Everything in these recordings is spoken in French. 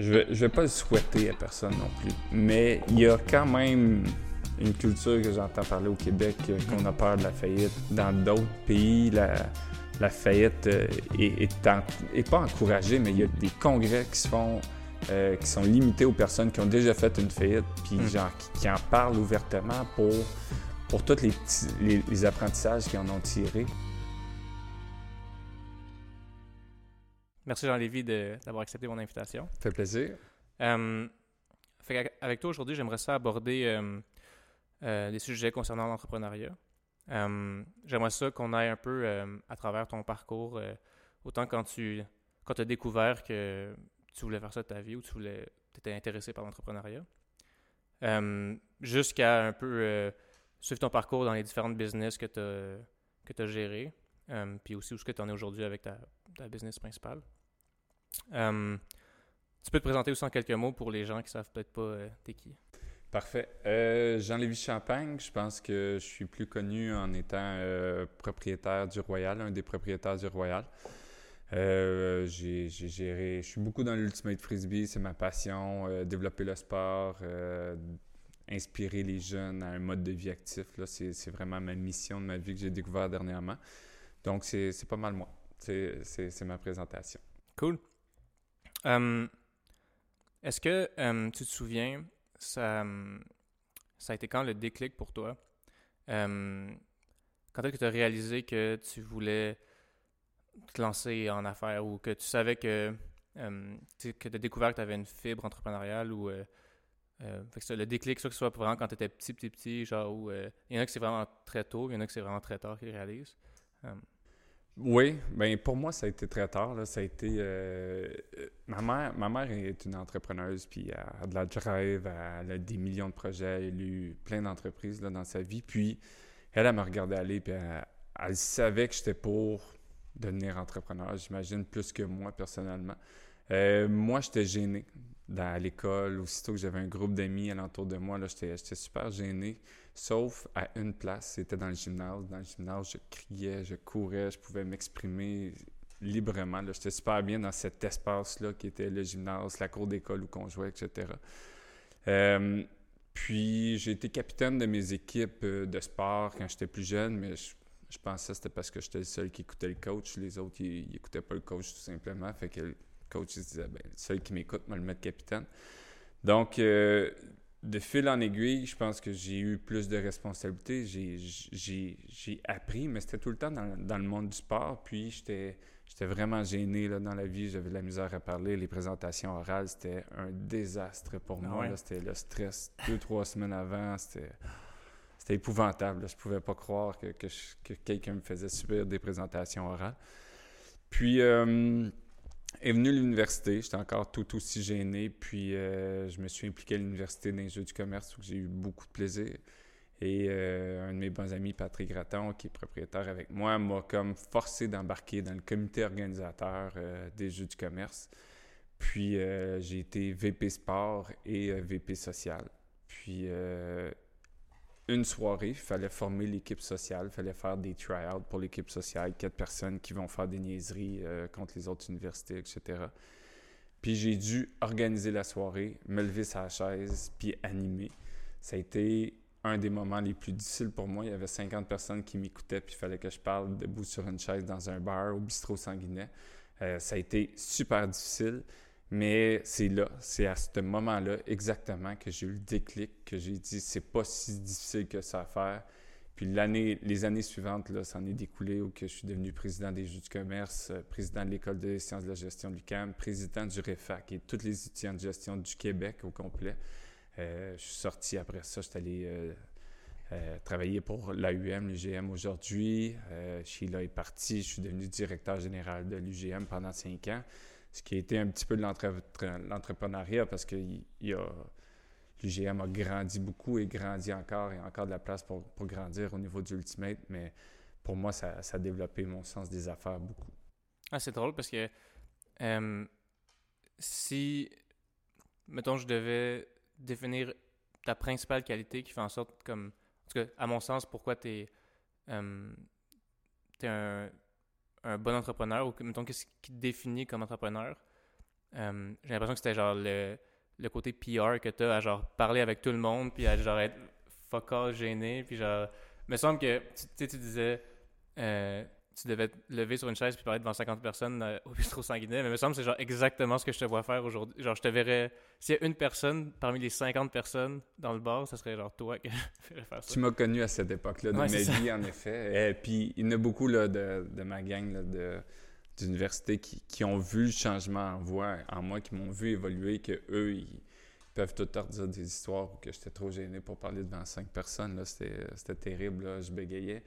je vais, je vais pas le souhaiter à personne non plus. Mais il y a quand même une culture que j'entends parler au Québec, euh, qu'on a peur de la faillite. Dans d'autres pays, la, la faillite euh, est, est, en- est pas encouragée, mais il y a des congrès qui se font, euh, qui sont limités aux personnes qui ont déjà fait une faillite, puis Mm. genre qui, qui en parlent ouvertement pour, pour tous les, petits, les, les apprentissages qu'ils en ont tirés. Merci Jean-Lévy de- d'avoir accepté mon invitation. Ça fait plaisir. Euh, fait avec toi aujourd'hui, j'aimerais ça aborder euh, euh, des sujets concernant l'entrepreneuriat. Euh, j'aimerais ça qu'on aille un peu euh, à travers ton parcours, euh, autant quand tu quand as découvert que tu voulais faire ça de ta vie ou tu voulais étais intéressé par l'entrepreneuriat, euh, jusqu'à un peu euh, suivre ton parcours dans les différentes business que tu as, que as gérés, euh, puis aussi où est-ce que tu en es aujourd'hui avec ta, ta business principale. Euh, tu peux te présenter aussi en quelques mots pour les gens qui savent peut-être pas euh, t'es qui. Parfait. Euh, Jean-Lévis Champagne, je pense que je suis plus connu en étant euh, propriétaire du Royal, un des propriétaires du Royal. Euh, j'ai j'ai géré, je suis beaucoup dans l'Ultimate Frisbee, c'est ma passion, développer le sport, inspirer les jeunes à un mode de vie actif. là, C'est c'est vraiment ma mission de ma vie que j'ai découvert dernièrement. Donc, c'est c'est pas mal moi. C'est c'est- c'est ma présentation. Cool. Est-ce que tu te souviens, ça, a été quand le déclic pour toi? Quand est-ce que tu as réalisé que tu voulais te lancer en affaires ou que tu savais que, que tu as découvert que tu avais une fibre entrepreneuriale ou euh, euh, le déclic, soit que ce soit vraiment quand tu étais petit, petit, petit, genre où euh, il y en a que c'est vraiment très tôt, il y en a que c'est vraiment très tard qu'ils réalisent. Oui, ben pour moi, ça a été très tard. Ça a été. euh, euh, ma, mère, ma mère est une entrepreneuse, puis elle a de la drive, elle a des millions de projets, elle a eu plein d'entreprises dans sa vie. Puis elle, elle me regardait aller, puis elle, savait que j'étais pour devenir entrepreneur, j'imagine, plus que moi personnellement. Euh, moi, j'étais gêné dans, à l'école. Aussitôt que j'avais un groupe d'amis alentour de moi, j'étais super gêné. Sauf à une place, c'était dans le gymnase. Dans le gymnase, je criais, je courais, je pouvais m'exprimer librement. J'étais super bien dans cet espace-là qui était le gymnase, la cour d'école où on jouait, etc. Euh, puis j'ai été capitaine de mes équipes euh, de sport quand j'étais plus jeune, mais je, je pensais que c'était parce que j'étais le seul qui écoutait le coach. Les autres, ils, ils écoutaient pas le coach tout simplement. Fait que le coach il se disait, ben, le seul qui m'écoute, moi le mettre capitaine. Donc, euh, de fil en aiguille, je pense que j'ai eu plus de responsabilités. J'ai- appris, mais c'était tout le temps dans, dans le monde du sport. Puis, j'étais vraiment gêné là, dans la vie. J'avais de la misère à parler. Les présentations orales, c'était un désastre pour Ah moi. ouais? C'était le stress deux, trois semaines avant. C'était c'était épouvantable. là. Je pouvais pas croire que, que quelqu'un me faisait subir des présentations orales. Puis, euh, est venue l'université. J'étais encore tout aussi gêné. Puis, euh, je me suis impliqué à l'université dans les jeux du commerce où j'ai eu beaucoup de plaisir. Et euh, un de mes bons amis, Patrick Gratton, qui est propriétaire avec moi, m'a comme forcé d'embarquer dans le comité organisateur euh, des jeux du commerce. Puis, j'ai été VP sport et VP social. Puis, une soirée, il fallait former l'équipe sociale, il fallait faire des try-outs pour l'équipe sociale, quatre personnes qui vont faire des niaiseries euh, contre les autres universités, etc. Puis j'ai dû organiser la soirée, me lever sur la chaise, puis animer. Ça a été un des moments les plus difficiles pour moi. Il y avait 50 personnes qui m'écoutaient, puis il fallait que je parle debout sur une chaise dans un bar au bistrot sanguinet. Euh, ça a été super difficile. Mais c'est là, c'est à ce moment-là exactement que j'ai eu le déclic, que j'ai dit c'est pas si difficile que ça à faire. Puis l'année, les années suivantes, là, ça en est découlé où que je suis devenu président des Jeux du commerce, euh, président de l'École des sciences de la gestion de l'UQAM, président du REFAC et tous les étudiants de gestion du Québec au complet. Euh, je suis sorti après ça, je suis allé euh, travailler pour l'AUM, l'UGM aujourd'hui. Sheila est partie, je suis devenu directeur général de l'UGM pendant cinq ans ce qui a été un petit peu de l'entre- l'entrepreneuriat parce que l'UGM a grandi beaucoup et grandit encore et encore de la place pour, grandir au niveau du Ultimate, mais pour moi, ça, a développé mon sens des affaires beaucoup. Ah, c'est drôle parce que euh, si, mettons, je devais définir ta principale qualité qui fait en sorte, comme, en tout cas, à mon sens, pourquoi tu es, un, un bon entrepreneur ou, mettons, qu'est-ce qui te définit comme entrepreneur, euh, j'ai l'impression que c'était genre le, le côté PR que t'as à genre parler avec tout le monde, puis à genre être fuck all gêné, puis genre. Me semble que, tu tu disais. euh, tu devais te lever sur une chaise puis parler devant 50 personnes euh, au bistrot sanguinet, mais il me semble que c'est genre exactement ce que je te vois faire aujourd'hui. Genre, je te verrais. S'il y a une personne parmi les 50 personnes dans le bar, ça serait genre toi qui ferais faire ça. Tu m'as connu à cette époque-là de Ouais, ma ça. vie, en effet. Et puis, il y en a beaucoup là, de, de ma gang là, de, d'université qui, qui ont vu le changement en, voix, en moi, qui m'ont vu évoluer, que eux ils peuvent tout le dire des histoires ou que j'étais trop gêné pour parler devant cinq personnes. Là, c'était, c'était terrible, là, je bégayais.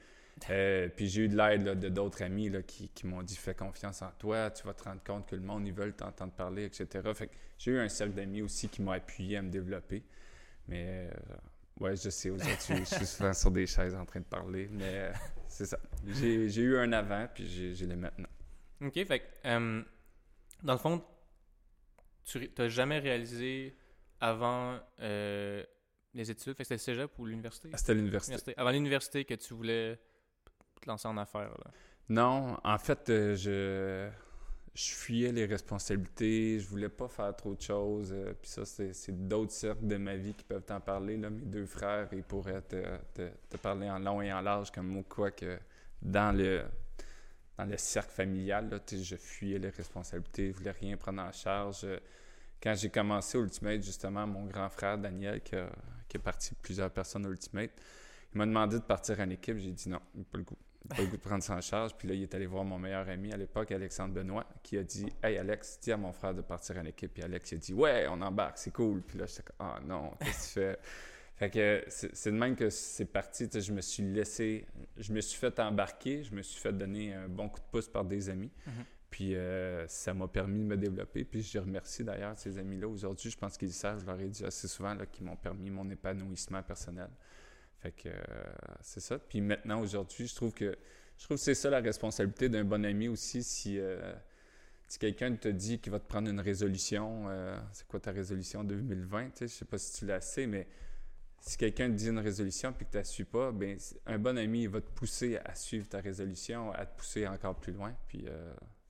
Euh, puis j'ai eu de l'aide de d'autres amis là, qui, qui m'ont dit fais confiance en toi, tu vas te rendre compte que le monde ils veulent t'entendre parler, etc. Fait que j'ai eu un cercle d'amis aussi qui m'ont appuyé à me développer. Mais euh, ouais, je sais, aujourd'hui, je suis souvent sur des chaises en train de parler, mais euh, c'est ça. J'ai, j'ai eu un avant, puis j'ai, j'ai le maintenant. Ok, fait que, euh, dans le fond, tu n'as jamais réalisé avant les études, fait que c'était le cégep ou l'université? Ah, C'était. L'université. Avant l'université que tu voulais en affaires. Non, en fait, euh, je, fuyais les responsabilités, je voulais pas faire trop de choses. euh, Puis ça, c'est d'autres cercles de ma vie qui peuvent t'en parler. Mes deux frères, ils pourraient te, parler en long et en large comme moi, quoi que dans le, cercle familial, je fuyais les responsabilités, je voulais rien prendre en charge. Quand j'ai commencé Ultimate, justement, mon grand frère Daniel, qui a, qui est parti plusieurs personnes Ultimate, il m'a demandé de partir en équipe. J'ai dit non, pas le goût. Pas le goût de prendre ça en charge. Puis là, il est allé voir mon meilleur ami à l'époque, Alexandre Benoît, qui a dit Hey Alex, dis à mon frère de partir en équipe. Puis Alex, il a dit Ouais, on embarque, c'est cool. Puis là, j'étais comme Ah non, qu'est-ce que tu fais? Fait que c'est de même que c'est parti. Je me suis laissé, je me suis fait embarquer, je me suis fait donner un bon coup de pouce par des amis. Mhm. Puis euh, ça m'a permis de me développer. Puis je remercie d'ailleurs ces amis-là. Aujourd'hui, je pense qu'ils savent, je leur ai dit assez souvent qu'ils m'ont permis mon épanouissement personnel. Fait que euh, c'est ça. Puis maintenant, aujourd'hui, je trouve que je trouve c'est ça la responsabilité d'un bon ami aussi. Si, euh, si quelqu'un te dit qu'il va te prendre une résolution, euh, c'est quoi ta résolution 2020? Tu sais, je sais pas si tu l'as assez, mais si quelqu'un te dit une résolution puis que tu ne la suis pas, ben, un bon ami va te pousser à suivre ta résolution, à te pousser encore plus loin. Puis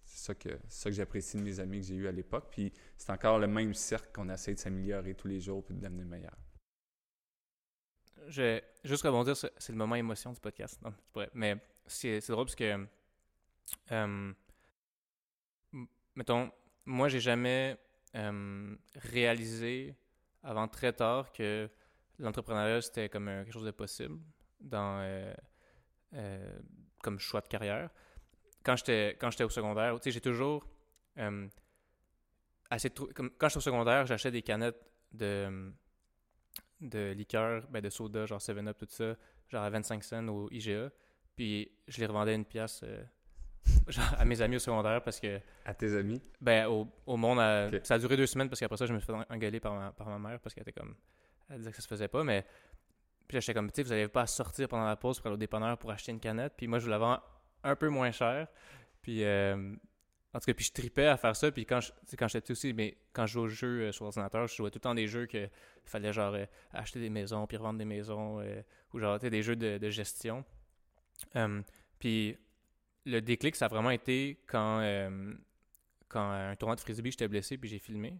c'est ça que, ça que j'apprécie de mes amis que j'ai eu à l'époque. Puis c'est encore le même cercle qu'on essaie de s'améliorer tous les jours puis de devenir meilleur. Je juste rebondir, c'est le moment émotion du podcast. Non. Mais c'est drôle parce que, euh, mettons, moi, j'ai jamais euh, réalisé avant très tard que l'entrepreneuriat, c'était comme quelque chose de possible dans, euh, comme choix de carrière. Quand j'étais au secondaire, j'ai toujours assez quand j'étais au secondaire, j'achetais des canettes de de liqueur, ben de soda, genre 7-Up, tout ça, genre à 25 cents au IGA. Puis je les revendais une pièce euh, genre à mes amis au secondaire parce que, À tes amis? ben au, au monde, à- ça a duré deux semaines parce qu'après ça, je me suis fait engueuler par ma, par ma mère parce qu'elle était comme, elle disait que ça se faisait pas, mais puis là, j'étais comme, tu sais, vous n'avez pas à sortir pendant la pause pour aller au dépanneur pour acheter une canette. Puis moi, je voulais la vends un peu moins cher. Puis, euh, en tout cas, puis je tripais à faire ça. Puis quand je- quand j'étais petit aussi, mais quand je jouais aux jeux euh, sur ordinateur, je jouais tout le temps des jeux que fallait genre euh, acheter des maisons, puis revendre des maisons, euh, ou genre, des jeux de, de gestion. Euh, puis le déclic, ça a vraiment été quand, euh, quand à un tournoi de frisbee, j'étais blessé, puis j'ai filmé.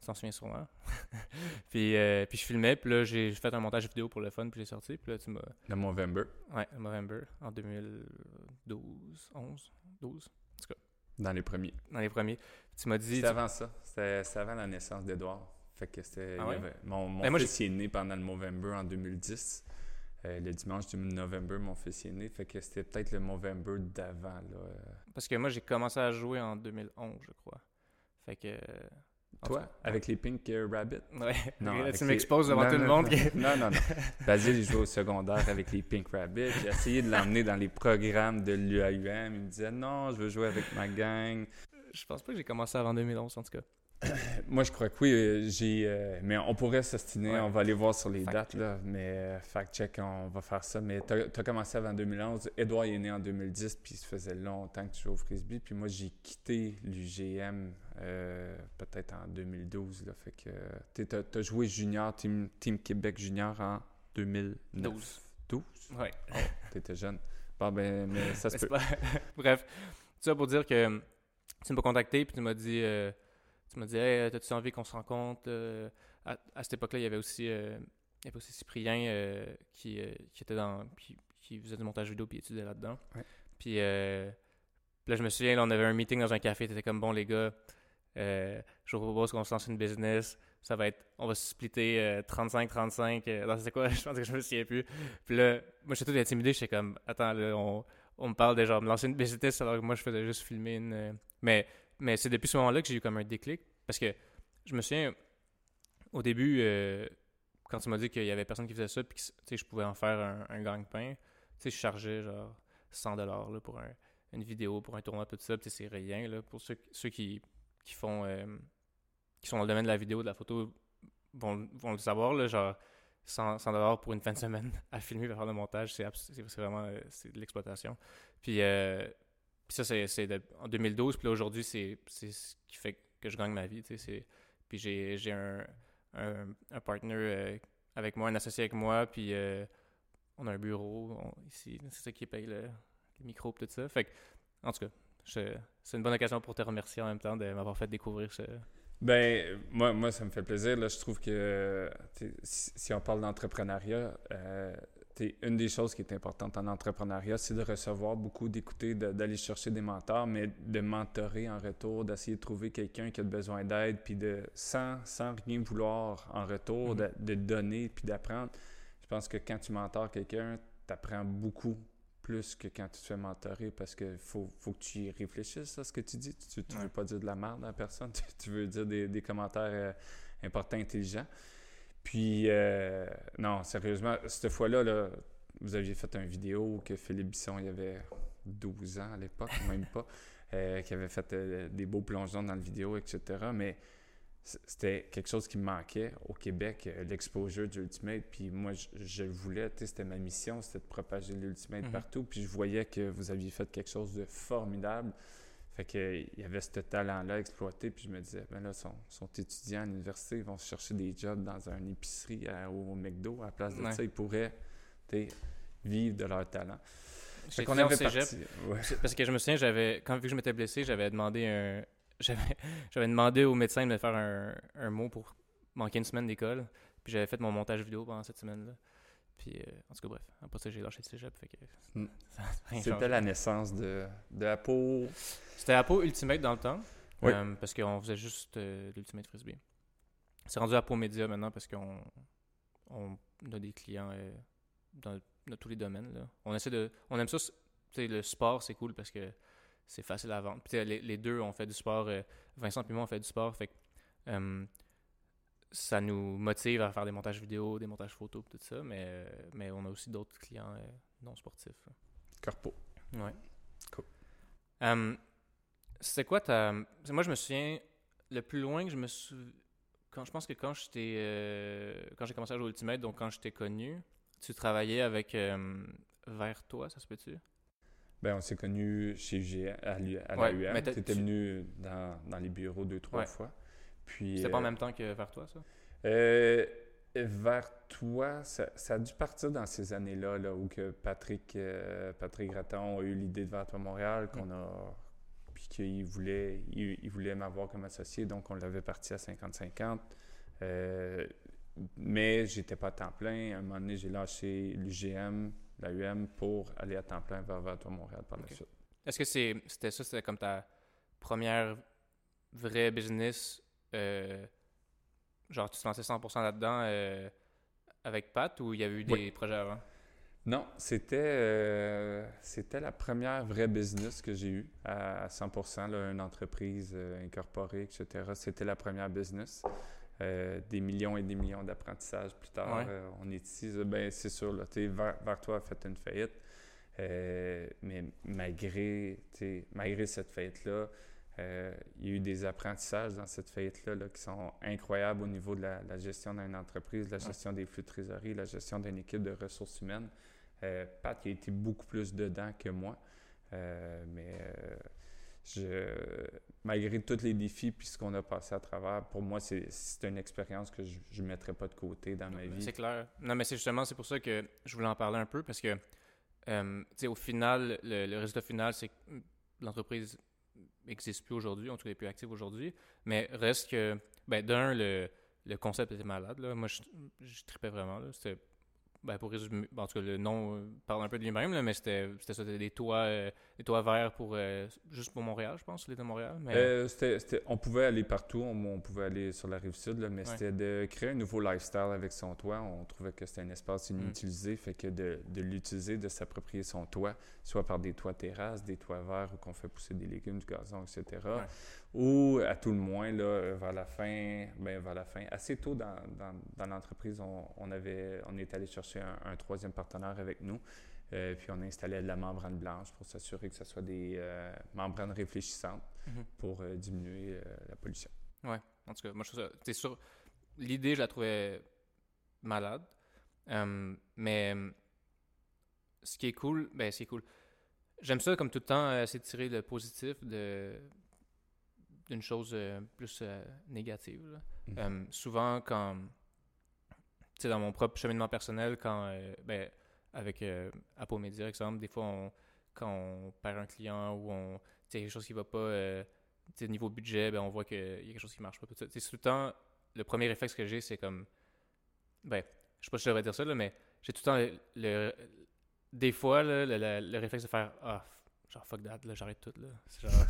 Tu t'en souviens sûrement. puis, euh, puis je filmais, puis là, j'ai fait un montage vidéo pour le fun, puis j'ai sorti. Puis là, tu m'as... Le Movember. Ouais, November, en 2012, 11, 12, Dans les premiers. dans les premiers. Tu m'as dit... C'était avant ça. C'était avant la naissance d'Edouard. Fait que c'était. Ah ouais? avait- mon mon Ben, moi, fils il est né pendant le Movember en 2010. Euh, le dimanche du November, mon fils il est né. Fait que c'était peut-être le Movember d'avant. là. Euh, Parce que moi, j'ai commencé à jouer en 2011, je crois. Fait que... Toi, cas, avec les Pink euh, Rabbit? Ouais, Non, là, tu les- m'exposes devant Non, tout le monde. Non, non, non. Basile, il jouait au secondaire avec les Pink Rabbits. J'ai essayé de l'emmener dans les programmes de l'UAUM. Il me disait non, je veux jouer avec ma gang. Je pense pas que j'ai commencé avant 2011, en tout cas. Moi, je crois que oui. euh, J'ai, euh, mais on pourrait s'ostiner. Ouais. On va aller voir sur les Fact dates. check. Là, mais euh, fact check, on va faire ça. Mais tu as, commencé avant 2011. Edouard il est né en 2010. Puis ça faisait longtemps que tu jouais au frisbee. Puis moi, j'ai quitté l'UGM euh, peut-être en 2012. Là, fait que tu as, joué junior, team, team Québec junior en 2009. 12. 12? Ouais. Tu étais jeune. Bon, ben, mais ça se peut. pas- Bref, tout ça pour dire que tu m'as contacté puis tu m'as dit tu me disais, hey, t'as-tu envie qu'on se rencontre? Euh, à, à, cette époque-là, il y avait aussi, euh, il y avait aussi Cyprien euh, qui, qui, était dans. Qui, qui, faisait du montage vidéo puis étudiait là-dedans. Ouais. Puis là, je me souviens, là, on avait un meeting dans un café, t'étais comme bon, les gars, je vous propose qu'on se lance une business. Ça va être, on va se splitter 35-35. non, c'est quoi? je pense que je me souviens plus. Puis là, moi, j'étais tout intimidé. J'étais comme, attends, là, on, on me parle de genre me lancer une business alors que moi, je faisais juste filmer une. Mais mais c'est depuis ce moment-là que j'ai eu comme un déclic. Parce que je me souviens, au début, euh, quand tu m'as dit qu'il y avait personne qui faisait ça, puis que je pouvais en faire un, un gagne-pain, je chargeais genre 100$ là, pour une vidéo, pour un tournoi, tout ça. C'est rien. Là, pour ceux, ceux qui, qui font. Euh, qui sont dans le domaine de la vidéo, de la photo, vont, vont le savoir. Là, genre 100$, 100 pour une fin de semaine à filmer, à faire le montage, c'est vraiment euh, c'est de l'exploitation. Puis. Puis ça, c'est en 2012. Puis aujourd'hui, c'est ce qui fait que je gagne ma vie. Puis j'ai un, un, un partner euh, avec moi, un associé avec moi. Puis euh, on a un bureau ici. C'est ça qui paye le, le micro et tout ça. Fait en tout cas, c'est une bonne occasion pour te remercier en même temps de m'avoir fait découvrir ce, ben, moi, moi, ça me fait plaisir. Là, je trouve que si, on parle d'entrepreneuriat, euh, une des choses qui est importante en entrepreneuriat, c'est de recevoir beaucoup, d'écouter, d'aller chercher des mentors, mais de mentorer en retour, d'essayer de trouver quelqu'un qui a besoin d'aide, puis de sans, sans rien vouloir en retour, mm-hmm. de, donner, puis d'apprendre. Je pense que quand tu mentors quelqu'un, tu apprends beaucoup plus que quand tu te fais mentorer parce qu'il faut, faut que tu y réfléchisses à ce que tu dis. Tu ne veux pas dire de la merde à personne, tu, veux dire des, commentaires euh, importants, intelligents. Puis, euh, non, sérieusement, cette fois-là, là, vous aviez fait une vidéo que Philippe Bisson, il y avait 12 ans à l'époque, même pas, euh, qui avait fait euh, des beaux plongeons dans la vidéo, etc. Mais c'était quelque chose qui me manquait au Québec, l'exposure du Ultimate. Puis moi, je, le voulais, c'était ma mission, c'était de propager l'Ultimate mm-hmm. partout. Puis je voyais que vous aviez fait quelque chose de formidable. Fait qu'il y avait ce talent-là exploité, puis je me disais, ben là, sont, sont, étudiants à l'université, ils vont chercher des jobs dans une épicerie au McDo. À la place de ça, ils pourraient vivre de leur talent. Fait qu'on avait parti. Parce que je me souviens, j'avais, quand vu que je m'étais blessé, j'avais demandé un. J'avais demandé au médecin de me faire un, un mot pour manquer une semaine d'école. Puis j'avais fait mon montage vidéo pendant cette semaine-là. Puis, euh, en tout cas, bref. Après ça, j'ai lâché le cégep. Fait que hmm. C'était la naissance de, de Apo. C'était Apo Ultimate dans le temps. Oui. Euh, parce qu'on faisait juste euh, l'Ultimate Frisbee. C'est rendu Apo Média maintenant parce qu'on on a des clients dans, tous les domaines. Là. On essaie de. On aime ça. Le sport, c'est cool parce que c'est facile à vendre. Puis, les, les, deux, ont fait du sport. Vincent et moi, on fait du sport. Fait que ça nous motive à faire des montages vidéo, des montages photos, tout ça, mais, mais on a aussi d'autres clients euh, non sportifs. Corpo. Ouais. Cool. Um, c'est quoi ta. Moi, je me souviens, le plus loin que je me souviens. Quand, je pense que quand j'étais euh, quand j'ai commencé à jouer Ultimate, donc quand je t'ai connu, tu travaillais avec euh, Vers toi, ça se peut-tu? Ben, on s'est connu chez UG, à, l'UM. tu étais venu dans, dans, les bureaux deux, trois fois. C'était pas en euh, même temps que Vers toi, ça? Euh, vers toi, ça, a dû partir dans ces années-là là, où que Patrick, euh, Patrick Raton a eu l'idée de Vers toi Montréal, qu'on a puis qu'il voulait, il, voulait m'avoir comme associé, donc on l'avait parti à 50-50. Euh, mais j'étais pas à temps plein. À un moment donné, j'ai lâché l'UGM, la UM, pour aller à temps plein vers Vers toi Montréal par la suite. Est-ce que c'était ça, c'était comme ta première vraie business euh, genre, tu te lançais 100% là-dedans euh, avec Pat ou il y avait eu des projets avant? Non, c'était euh, c'était la première vraie business que j'ai eue à, 100%, là, une entreprise incorporée, etc. C'était la première business. des millions et des millions d'apprentissages plus tard. on est ici, ben, c'est sûr, là, vers, vers toi a fait une faillite. mais malgré, malgré cette faillite-là, euh, il y a eu des apprentissages dans cette faillite-là qui sont incroyables au niveau de la, gestion d'une entreprise, la gestion des flux de trésorerie, la gestion d'une équipe de ressources humaines. Euh, Pat a été beaucoup plus dedans que moi. Euh, mais je, malgré tous les défis puis ce qu'on a passé à travers, pour moi, c'est une expérience que je ne mettrais pas de côté dans ma vie. C'est clair. Non, mais c'est justement c'est pour ça que je voulais en parler un peu parce que, au final, le résultat final, c'est que l'entreprise n'existe plus aujourd'hui, en tout cas, n'est plus actif aujourd'hui. Mais reste que, ben, d'un, le, le concept était malade. Là. Moi, je, je tripais vraiment. C'était ben, pour résumer, en tout cas, le nom euh, parle un peu de lui-même, mais c'était ça, des toits, euh, des toits verts pour, euh, juste pour Montréal, je pense, l'île de Montréal. Mais... on pouvait aller partout, on, pouvait aller sur la rive sud, mais c'était de créer un nouveau lifestyle avec son toit. On trouvait que c'était un espace mm. inutilisé, fait que de, de l'utiliser, de s'approprier son toit, soit par des toits terrasses, des toits verts où qu'on fait pousser des légumes, du gazon, etc ou à tout le moins, là, vers la fin, ben, vers la fin, assez tôt dans, dans, l'entreprise, on, on, avait, on est allé chercher un, troisième partenaire avec nous. Euh, puis on a installé de la membrane blanche pour s'assurer que ce soit des euh, membranes réfléchissantes mhm. pour euh, diminuer la pollution. Ouais, en tout cas, moi je trouve ça. C'est sûr, l'idée, je la trouvais malade. mais ce qui est cool, ben c'est cool. J'aime ça comme tout le temps, essayer de tirer le positif de, d'une chose euh, plus euh, négative. Mhm. Euh, souvent, quand, tu sais, dans mon propre cheminement personnel, quand, ben, avec Apple Media, exemple, des fois, on, quand on perd un client ou on, tu quelque chose qui va pas, tu sais, niveau budget, ben, on voit qu'il y a quelque chose qui marche pas. C'est tout le temps, le premier réflexe que j'ai, c'est comme, ben, je sais pas si je devrais dire ça, là, mais j'ai tout le temps le, des fois, le, le, réflexe de faire Ah, genre fuck that, là, j'arrête tout, là. Genre,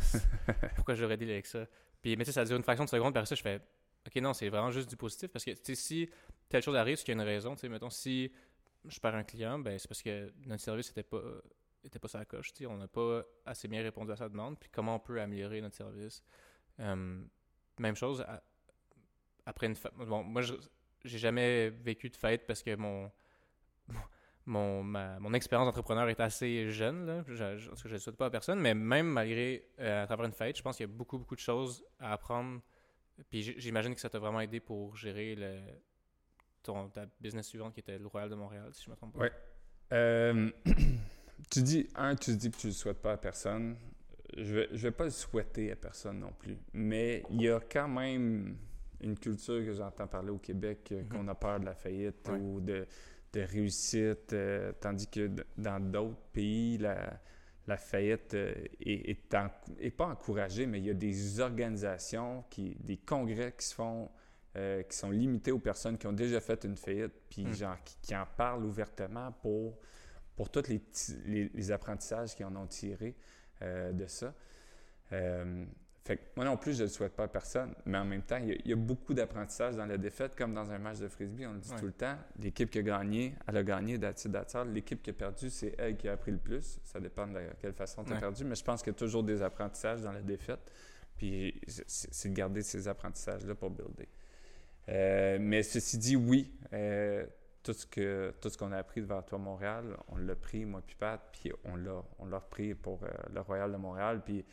pourquoi j'aurais dit avec ça? Puis, mais tu sais, ça dure une fraction de seconde, après ça, je fais, ok, non, c'est vraiment juste du positif, parce que, tu sais, si telle chose arrive, c'est qu'il y a une raison, tu sais, mettons, si je perds un client, ben, c'est parce que notre service n'était pas, était pas sa coche, tu sais, on n'a pas assez bien répondu à sa demande, puis comment on peut améliorer notre service? Même chose, après une fête, bon, moi, j'ai jamais vécu de fête parce que mon mon, mon expérience d'entrepreneur est assez jeune. Là. Je ne le souhaite pas à personne, mais même malgré, euh, à travers une fête, je pense qu'il y a beaucoup, beaucoup de choses à apprendre. Puis j'imagine que ça t'a vraiment aidé pour gérer le, ton, ta business suivante qui était le Royal de Montréal, si je me trompe pas. Oui. Euh, tu dis, un, tu dis que tu ne le souhaites pas à personne. Je ne vais, je vais pas le souhaiter à personne non plus. Mais il y a quand même une culture que j'entends parler au Québec, mm-hmm. qu'on a peur de la faillite ou de de réussite, euh, tandis que dans d'autres pays, la, la faillite euh, est, est, pas encouragée, mais il y a des organisations, qui, des congrès qui se font, euh, qui sont limités aux personnes qui ont déjà fait une faillite, puis genre, qui, en parlent ouvertement pour, pour tous les, les, apprentissages qu'ils en ont tirés de ça. Fait moi non plus, je ne le souhaite pas à personne, mais en même temps, il y a, beaucoup d'apprentissage dans la défaite, comme dans un match de frisbee, on le dit tout le temps. L'équipe qui a gagné, elle a gagné d'attitude L'équipe qui a perdu, c'est elle qui a appris le plus. Ça dépend de quelle façon tu as perdu, mais je pense qu'il y a toujours des apprentissages dans la défaite. Puis c'est de garder ces apprentissages-là pour builder. Euh, mais ceci dit, oui, euh, tout ce que tout ce qu'on a appris devant toi Montréal, on l'a pris, moi puis Pat, puis on l'a on l'a repris pour euh, le Royal de Montréal. Puis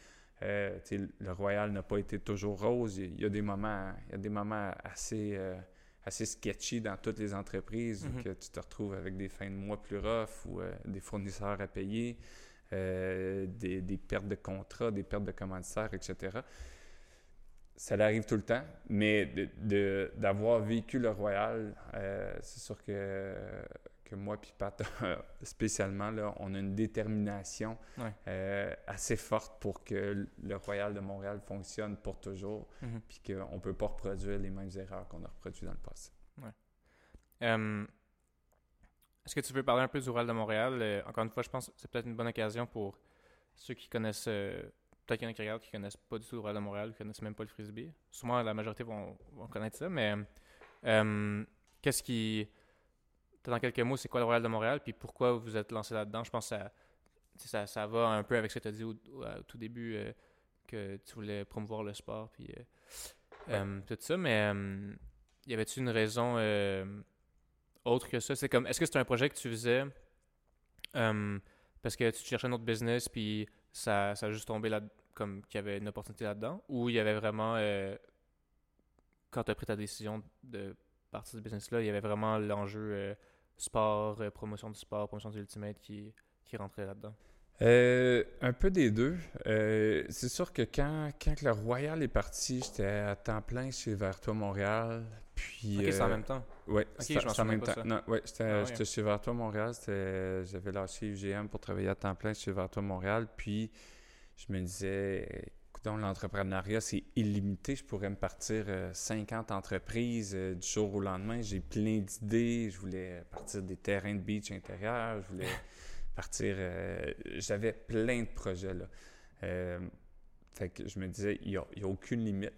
euh, le Royal n'a pas été toujours rose. Il y a des moments, il y a des moments assez, euh, assez sketchy dans toutes les entreprises où mhm. que tu te retrouves avec des fins de mois plus rough ou euh, des fournisseurs à payer, des, des, pertes de contrats, des pertes de commanditaires, etc. Ça arrive tout le temps, mais d'avoir de, vécu le Royal, c'est sûr que que moi puis Pat, spécialement, là, on a une détermination euh, assez forte pour que le Royal de Montréal fonctionne pour toujours, mhm. puis qu'on ne peut pas reproduire les mêmes erreurs qu'on a reproduites dans le passé. Est-ce que tu veux parler un peu du Royal de Montréal? Euh, encore une fois, je pense que c'est peut-être une bonne occasion pour ceux qui connaissent, euh, peut-être qu'il y en a qui regardent qui connaissent pas du tout le Royal de Montréal, qui connaissent même pas le frisbee. Souvent, la majorité vont, vont connaître ça, mais qu'est-ce qui dans quelques mots, c'est quoi le Royal de Montréal, puis pourquoi vous êtes lancé là-dedans? Je pense que ça, ça, va un peu avec ce que tu as dit au, tout début, euh, que tu voulais promouvoir le sport, puis euh, euh, tout ça. Mais y avait-tu une raison autre que ça? C'est comme, est-ce que c'était un projet que tu faisais parce que tu cherchais un autre business, puis ça, ça a juste tombé là, comme qu'il y avait une opportunité là-dedans, ou il y avait vraiment, quand tu as pris ta décision de partir de ce business-là, il y avait vraiment l'enjeu sport, euh, promotion du sport, promotion du Ultimate qui, qui rentrait là-dedans? Euh, un peu des deux. Euh, c'est sûr que quand, quand le Royal est parti, j'étais à temps plein chez Vertois Montréal. Puis, ok, c'est en même temps. Oui, c'est en même temps. Non, ouais, j'étais, ah j'étais chez Vertois Montréal. J'avais lâché UGM pour travailler à temps plein chez Vertois Montréal. Puis je me disais, donc l'entrepreneuriat, c'est illimité. Je pourrais me partir 50 entreprises du jour au lendemain. J'ai plein d'idées. Je voulais partir des terrains de beach intérieurs. Je voulais partir. J'avais plein de projets là. fait que je me disais, il n'y a, a, aucune limite.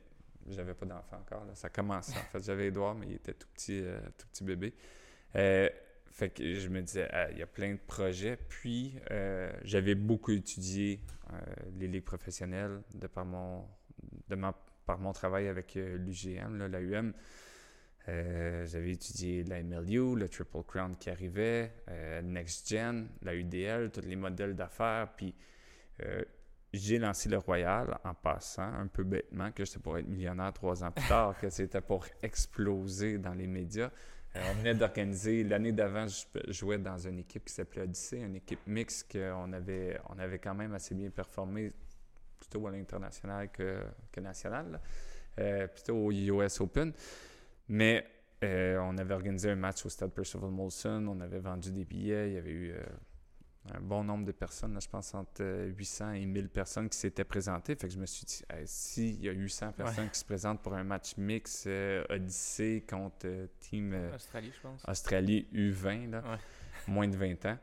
J'avais pas d'enfant encore. Là. Ça commençait. En fait, j'avais Edouard, mais il était tout petit, tout petit bébé. Fait que je me disais, ah, il y a plein de projets. Puis, euh, j'avais beaucoup étudié euh, les ligues professionnelles de par mon, de par mon travail avec euh, l'UGM, l'AUM. j'avais étudié la MLU, le Triple Crown qui arrivait, Next Gen, la UDL, tous les modèles d'affaires. Puis, j'ai lancé le Royal en passant, un peu bêtement, que c'était pour être millionnaire trois ans plus tard, que c'était pour exploser dans les médias. Euh, on venait d'organiser, l'année d'avant, je jouais dans une équipe qui s'appelait Odyssey, une équipe mixte qu'on avait, on avait quand même assez bien performé, plutôt à l'international que, que national, euh, plutôt au US Open. Mais euh, on avait organisé un match au stade Percival Molson, on avait vendu des billets, il y avait eu un bon nombre de personnes, je pense entre 800 euh, et 1000 personnes qui s'étaient présentées. Fait que je me suis dit, s'il y a 800 personnes qui se présentent pour un match mix euh, Odyssée contre euh, Team Australie, je pense. Australie U20, là, moins de 20 ans,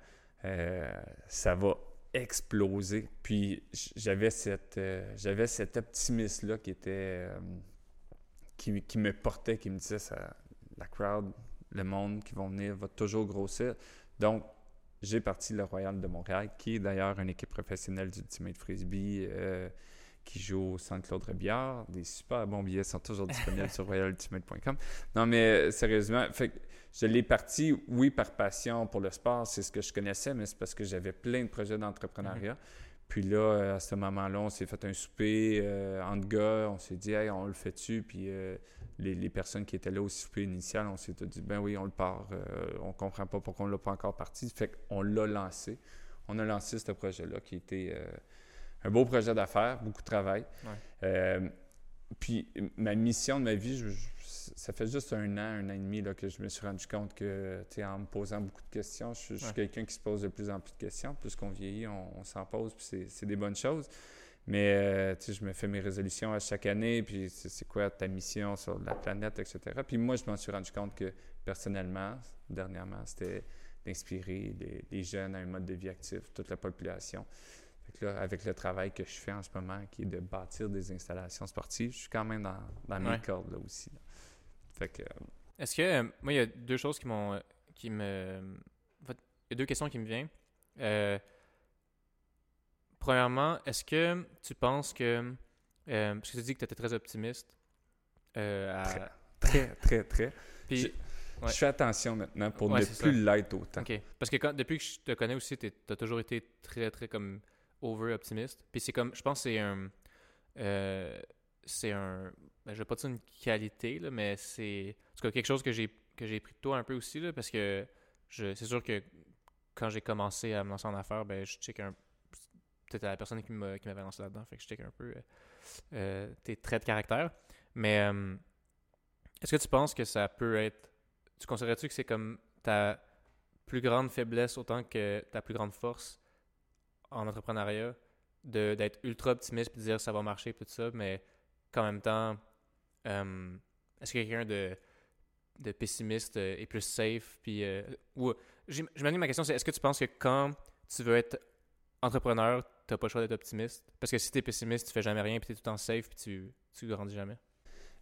ça va exploser. Puis j'avais cette j'avais cet optimisme-là qui était qui, qui, me portait, qui me disait ça, la crowd, le monde qui vont venir va toujours grossir. Donc, j'ai parti le Royal de Montréal, qui est d'ailleurs une équipe professionnelle d'Ultimate Frisbee euh, qui joue au Centre Claude Rebillard. Des super bons billets sont toujours disponibles sur royalultimate.com. Non, mais sérieusement, fait, je l'ai parti, oui, par passion pour le sport, c'est ce que je connaissais, mais c'est parce que j'avais plein de projets d'entrepreneuriat. Mhm. Puis là, à ce moment-là, on s'est fait un souper euh, entre gars, on s'est dit, hey, on le fait-tu? Puis euh, les, personnes qui étaient là au souper initial, on s'est dit, ben oui, on le part. Euh, on comprend pas pourquoi on l'a pas encore parti. Fait qu'on l'a lancé. On a lancé ce projet-là qui était euh, un beau projet d'affaires, beaucoup de travail. Euh, puis ma mission de ma vie, ça fait juste un an, un an et demi là, que je me suis rendu compte que, en me posant beaucoup de questions, je, suis quelqu'un qui se pose de plus en plus de questions. Plus qu'on vieillit, on, on s'en pose, puis c'est des bonnes choses. Mais euh, tu sais, je me fais mes résolutions à chaque année, puis c'est quoi ta mission sur la planète, etc. Puis moi, je m'en suis rendu compte que personnellement, dernièrement, c'était d'inspirer les, jeunes à un mode de vie actif, toute la population. Là, avec le travail que je fais en ce moment, qui est de bâtir des installations sportives, je suis quand même dans, dans mes cordes là aussi. Fait que. Euh, Est-ce que. Euh, moi, il y a deux choses qui m'ont. qui me. Il y a deux questions qui me viennent. Euh, Premièrement, est-ce que tu penses que. Euh, parce que tu dis que tu étais très optimiste. Euh, très, très, très, Puis, je, fais attention maintenant pour ne plus l'être autant. Parce que depuis que je te connais aussi, tu as toujours été très, très comme over-optimiste. Puis c'est comme. Je pense que c'est un. Euh, c'est un. Ben, je vais pas dire une qualité, là, mais c'est. En quelque chose que j'ai que j'ai pris de toi un peu aussi, là, parce que c'est sûr que quand j'ai commencé à me lancer en affaires, ben, je check un peut-être la personne qui m'avait lancé là-dedans, fait que je check un peu euh, euh, tes traits de caractère. Mais est-ce que tu penses que ça peut être. Tu considères-tu que c'est comme ta plus grande faiblesse autant que ta plus grande force en entrepreneuriat d'être ultra optimiste de dire ça va marcher tout ça, mais qu'en même temps, est-ce que quelqu'un de, de pessimiste est plus safe? Puis, ou, j'imagine ma question, c'est est-ce que tu penses que quand tu veux être entrepreneur, t'as pas le choix d'être optimiste? Parce que si t'es pessimiste, tu fais jamais rien, puis t'es tout le temps safe, puis tu, tu grandis jamais.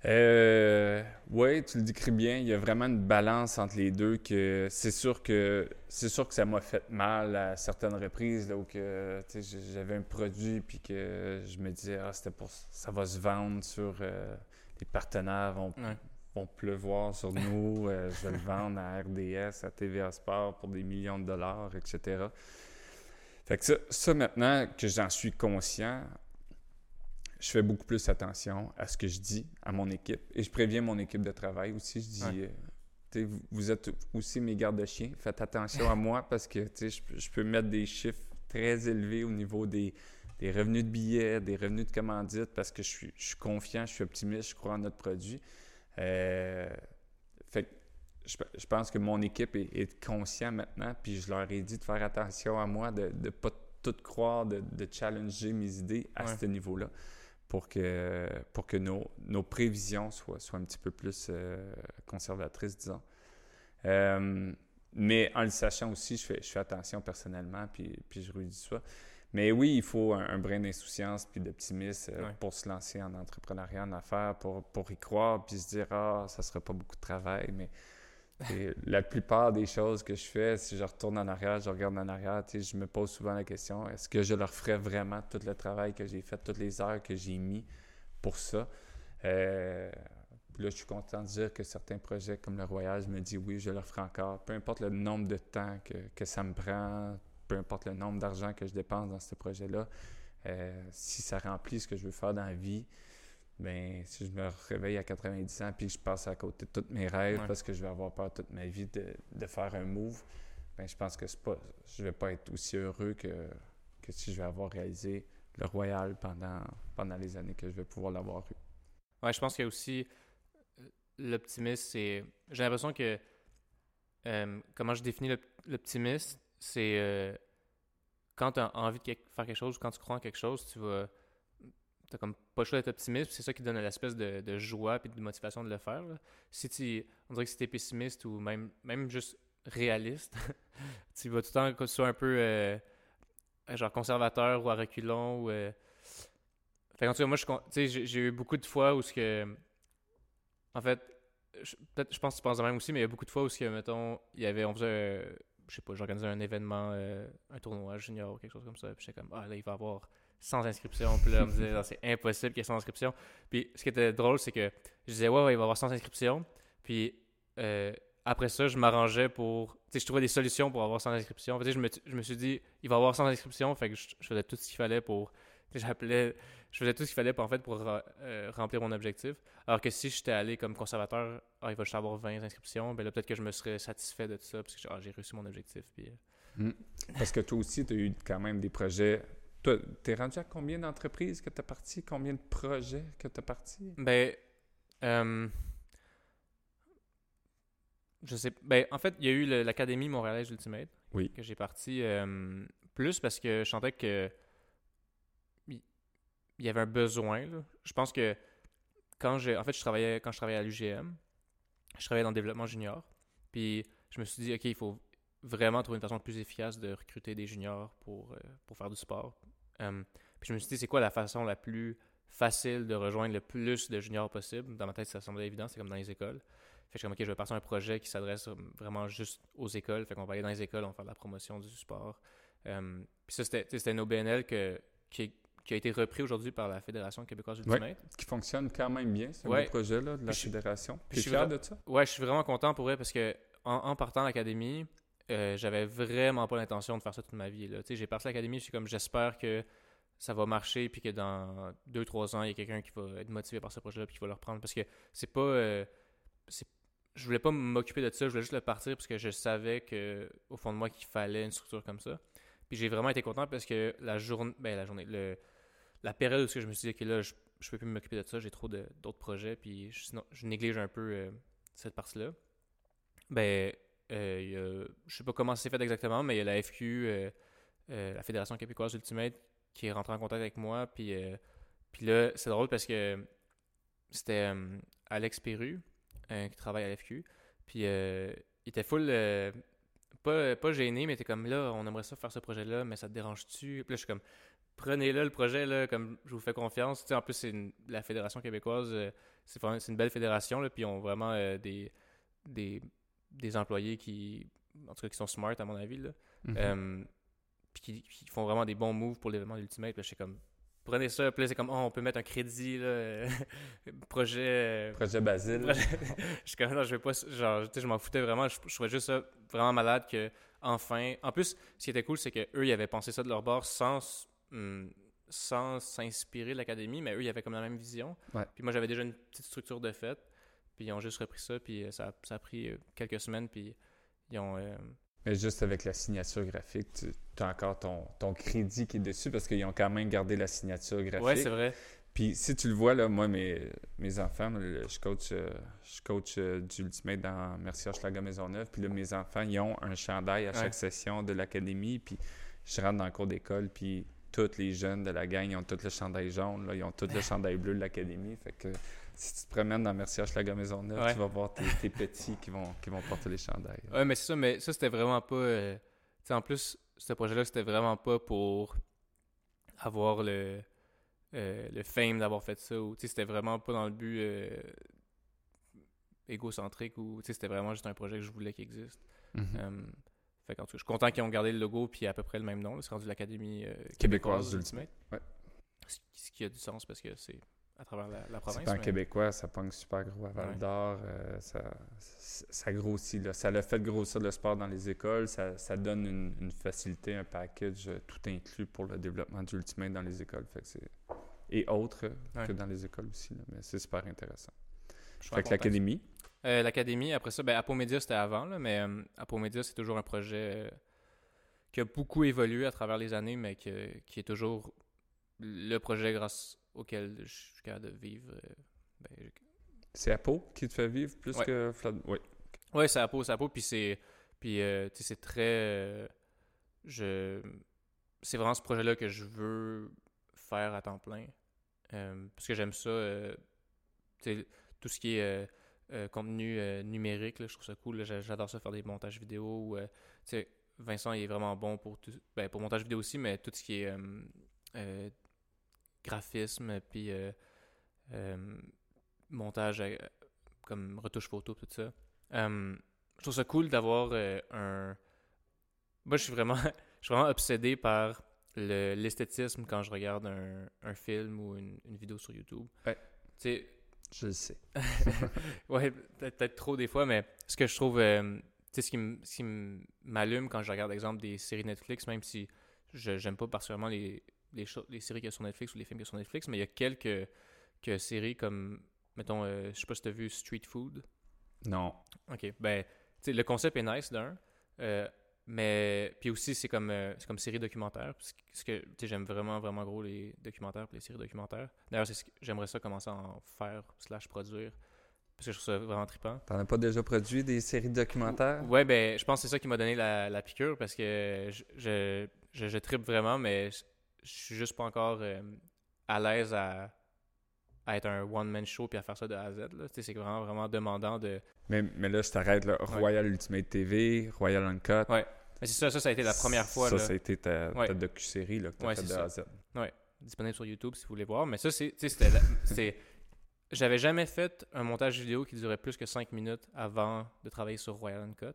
Euh, oui, tu le décris bien. Il y a vraiment une balance entre les deux. Que c'est sûr que c'est sûr que ça m'a fait mal à certaines reprises là, où que j'avais un produit puis que je me disais ah c'était pour ça va se vendre sur euh, les partenaires vont, vont pleuvoir sur nous. Euh, je vais le vendre à RDS, à TVA Sport pour des millions de dollars, etc. Fait que ça, maintenant que j'en suis conscient, je fais beaucoup plus attention à ce que je dis à mon équipe. Et je préviens mon équipe de travail aussi. Je dis, euh, vous êtes aussi mes gardes-chiens. Faites attention à moi parce que je, je peux mettre des chiffres très élevés au niveau des, revenus de billets, des revenus de commandite parce que je suis, je suis confiant, je suis optimiste, je crois en notre produit. Euh, fait je, pense que mon équipe est, est consciente maintenant, puis je leur ai dit de faire attention à moi, de ne pas tout croire, de, challenger mes idées à ce niveau-là pour que, pour que nos, nos prévisions soient, soient un petit peu plus euh, conservatrices, disons. Euh, mais en le sachant aussi, je fais, je fais attention personnellement, puis, puis je redis ça. Mais oui, il faut un, brin d'insouciance puis d'optimisme euh, pour se lancer en entrepreneuriat, en affaires, pour, pour y croire, puis se dire, ah, ça sera pas beaucoup de travail. Mais la plupart des choses que je fais, si je retourne en arrière, je regarde en arrière, je me pose souvent la question, est-ce que je leur ferais vraiment tout le travail que j'ai fait, toutes les heures que j'ai mis pour ça? Euh, là, je suis content de dire que certains projets comme le Royal, je me dis oui, je leur ferai encore. Peu importe le nombre de temps que, que ça me prend, peu importe le nombre d'argent que je dépense dans ce projet-là, euh, si ça remplit ce que je veux faire dans la vie, ben si je me réveille à 90 ans puis je passe à côté de tous mes rêves parce que je vais avoir peur toute ma vie de, de faire un move, ben je pense que c'est pas, je vais pas être aussi heureux que, que si je vais avoir réalisé le Royal pendant, pendant les années que je vais pouvoir l'avoir eu. Ouais, je pense qu'il y a aussi euh, l'optimisme, c'est. J'ai l'impression que. Euh, comment je définis l'optimisme, c'est euh, quand tu as envie de faire quelque chose, quand tu crois en quelque chose, tu vas. T'as comme pas le choix d'être optimiste, c'est ça qui donne l'espèce de, joie et de motivation de le faire. Si tu. On dirait que si t'es pessimiste ou même, même juste réaliste, tu vas tout le temps que tu sois un peu euh, genre conservateur ou à reculons ou. Euh... Fait en tout cas, moi, j'ai eu beaucoup de fois où ce que. En fait, peut-être, je pense que tu penses de même aussi, mais il y a beaucoup de fois où, ce que, mettons, il y avait, on faisait je sais pas, j'organisais un événement, euh, un tournoi junior ou quelque chose comme ça. Puis j'étais comme, ah là, il va y avoir 100 inscriptions. Puis là, on me disait, c'est impossible qu'il y ait 100 inscriptions. Puis ce qui était drôle, c'est que je disais, ouais, ouais, il va y avoir 100 inscriptions. Puis euh, après ça, je m'arrangeais pour. Tu sais, je trouvais des solutions pour avoir 100 inscriptions. fait je, me, je me suis dit, il va y avoir 100 inscriptions. Fait que je, je faisais tout ce qu'il fallait pour. J'appelais je faisais tout ce qu'il fallait pour, en fait, pour euh, remplir mon objectif. Alors que si j'étais allé comme conservateur, ah, il va juste avoir 20 inscriptions, ben là, peut-être que je me serais satisfait de tout ça, parce que ah, j'ai réussi mon objectif. Puis, euh. hmm. Parce que toi aussi, tu as eu quand même des projets. Toi, es rendu à combien d'entreprises que tu as parti? Combien de projets que tu as parti? Ben, euh, je sais. Ben, en fait, il y a eu l'Académie montréalaise Ultimate. Oui. Que j'ai parti plus parce que je sentais que il y avait un besoin. Je pense que quand j'ai. En fait, je travaillais, quand je travaillais à l'UGM, je travaillais dans le développement junior. Puis je me suis dit, OK, il faut vraiment trouver une façon plus efficace de recruter des juniors pour, euh, pour faire du sport. Puis je me suis dit, c'est quoi la façon la plus facile de rejoindre le plus de juniors possible? Dans ma tête, ça semblait évident, c'est comme dans les écoles. Fait que je suis comme, OK, je vais partir un projet qui s'adresse vraiment juste aux écoles. Fait qu'on va aller dans les écoles, on va faire de la promotion du sport. Puis ça, c'était une OBNL que, qui, qui a été repris aujourd'hui par la Fédération québécoise Ultimate. qui fonctionne quand même bien, ce projet-là de la Fédération. Tu es fier de ça? Oui, je suis vraiment content pour elle parce que en, partant de l'académie, euh, j'avais vraiment pas l'intention de faire ça toute ma vie. J'ai parti de l'académie, je suis comme j'espère que ça va marcher puis que dans deux, trois ans, il y a quelqu'un qui va être motivé par ce projet-là puis qui va le reprendre. Parce que c'est pas. Euh, je voulais pas m'occuper de ça, je voulais juste le partir parce que je savais que au fond de moi qu'il fallait une structure comme ça. Puis j'ai vraiment été content parce que la journée, ben la journée, le, la période où je me suis dit, que là, je, je peux plus m'occuper de ça, j'ai trop d'autres projets, puis sinon, je néglige un peu euh, cette partie-là. Ben, je sais pas comment c'est fait exactement, mais il y a la FQ, euh, euh, la Fédération québécoise Ultimate, qui est rentrée en contact avec moi, puis, puis là, c'est drôle parce que c'était Alex Perru, qui travaille à la FQ, puis il était full pas, pas gêné, mais t'es comme là, on aimerait ça faire ce projet-là, mais ça te dérange-tu? Puis là, je suis comme, prenez-le le projet, là, comme je vous fais confiance. en plus, c'est la Fédération québécoise, euh, c'est une belle fédération, là, puis ils ont vraiment euh, des, des, des, employés qui, en tout cas, qui sont smart, à mon avis, là. Mm-hmm. Euh, puis qui, font vraiment des bons moves pour l'événement d'Ultimate. je suis comme, prenez ça, puis c'est comme, oh, on peut mettre un crédit, là, projet... Projet Basile. je suis comme, non, je vais pas, genre, tu sais, je m'en foutais vraiment, je, je trouvais juste ça vraiment malade que, enfin, en plus, ce qui était cool, c'est qu'eux, ils avaient pensé ça de leur bord sans Hmm, sans s'inspirer de l'académie, mais eux, ils avaient comme la même vision. Puis moi, j'avais déjà une petite structure de fête. Puis ils ont juste repris ça, puis euh, ça, ça a pris euh, quelques semaines, puis ils ont... Euh, mais juste avec la signature graphique, tu as encore ton, ton crédit qui est dessus parce qu'ils ont quand même gardé la signature graphique. Oui, c'est vrai. Puis si tu le vois, là, moi, mes, mes enfants, je coach, je coach du Ultimate dans Merci Maison Maisonneuve. Puis là, mes enfants, ils ont un chandail à chaque session de l'académie. Puis je rentre dans le cours d'école, puis tous les jeunes de la gang, ils ont tous le chandail jaune, là, ils ont tous le chandail bleu de l'académie. Fait que si tu te promènes dans Merci la Maisonneuve, Ouais. tu vas voir tes, tes petits qui vont, qui vont porter les chandails. Ouais, mais c'est ça, mais ça, c'était vraiment pas. euh, en plus, ce projet-là, c'était vraiment pas pour avoir le, euh, le fame d'avoir fait ça. Ou, c'était vraiment pas dans le but euh, égocentrique ou, c'était vraiment juste un projet que je voulais qu'il existe. Mhm. Euh, fait qu'en tout cas, je suis content qu'ils ont gardé le logo puis à peu près le même nom. C'est rendu l'Académie Québécoise québécoise d'Ultimate. Ouais. Ce qui a du sens parce que c'est à travers la, la C'est province. pas en mais- québécois, ça pogne super gros à Val Ouais. d'Or. euh, ça, ça, ça grossit. Là. Ça l'a fait grossir le sport dans les écoles. Ça, ça donne une, une facilité, un package euh, tout inclus pour le développement du Ultimate dans les écoles. Fait que c'est- et autres Ouais. que dans les écoles aussi. là. Mais c'est super intéressant. je Fait que l'académie, Euh, L'académie, après ça, ben, Apomédia, c'était avant, là, mais euh, Apomédia, c'est toujours un projet qui a beaucoup évolué à travers les années, mais que- qui est toujours le projet grâce auquel je suis capable de vivre. euh, ben, c'est Apo qui te fait vivre plus Ouais. que Flood. Oui. Ouais, c'est Apo, c'est Apo, puis c'est. Puis, euh, c'est très. euh, je. C'est vraiment ce projet-là que je veux faire à temps plein. Euh, parce que j'aime ça. tout ce qui est contenu numérique, là, je trouve ça cool. J'adore ça faire des montages vidéo. Vincent, il est vraiment bon pour tout. Ben, pour montage vidéo aussi, mais tout ce qui est graphisme, puis euh, euh, montage euh, comme retouche photo, tout ça. Euh, je trouve ça cool d'avoir euh, un. Moi, je suis vraiment, je suis vraiment obsédé par le- l'esthétisme quand je regarde un, un film ou une, une vidéo sur YouTube. Ouais. Tu sais, Je le sais. ouais, peut-être trop des fois, mais ce que je trouve, euh, tu sais, ce qui m'allume quand je regarde, exemple, des séries Netflix, même si je j'aime pas particulièrement les, les, séries qu'il y a sur Netflix ou les films qu'il y a sur Netflix, mais il y a quelques, que séries comme, mettons, euh, je sais pas si tu as vu Street Food. Non. Ok, ben, le concept est nice d'un, euh, mais puis aussi c'est comme euh, comme série documentaire, parce que j'aime vraiment vraiment gros les documentaires, les séries documentaires. D'ailleurs, j'aimerais ça commencer à en faire slash produire, parce que je trouve ça vraiment trippant. T'en as pas déjà produit des séries documentaires? Ouais, ben, je pense que c'est ça qui m'a donné la, la piqûre parce que je, je, je, je trippe vraiment, mais je, suis juste pas encore euh, à l'aise à, à être un one-man show puis à faire ça de A à Z. Tu C'est vraiment, vraiment demandant de. Mais, mais là, je t'arrête. Royal Ultimate TV, Royal Uncut. Ouais. Mais c'est ça, ça, ça a été la première fois Ça, là, ça a été ta, Ouais. ta docu-série que t'as Ouais, fait de A à Z. disponible sur YouTube si vous voulez voir. Mais ça, tu c'était. c'est- J'avais jamais fait un montage vidéo qui durait plus que 5 minutes avant de travailler sur Royal Uncut.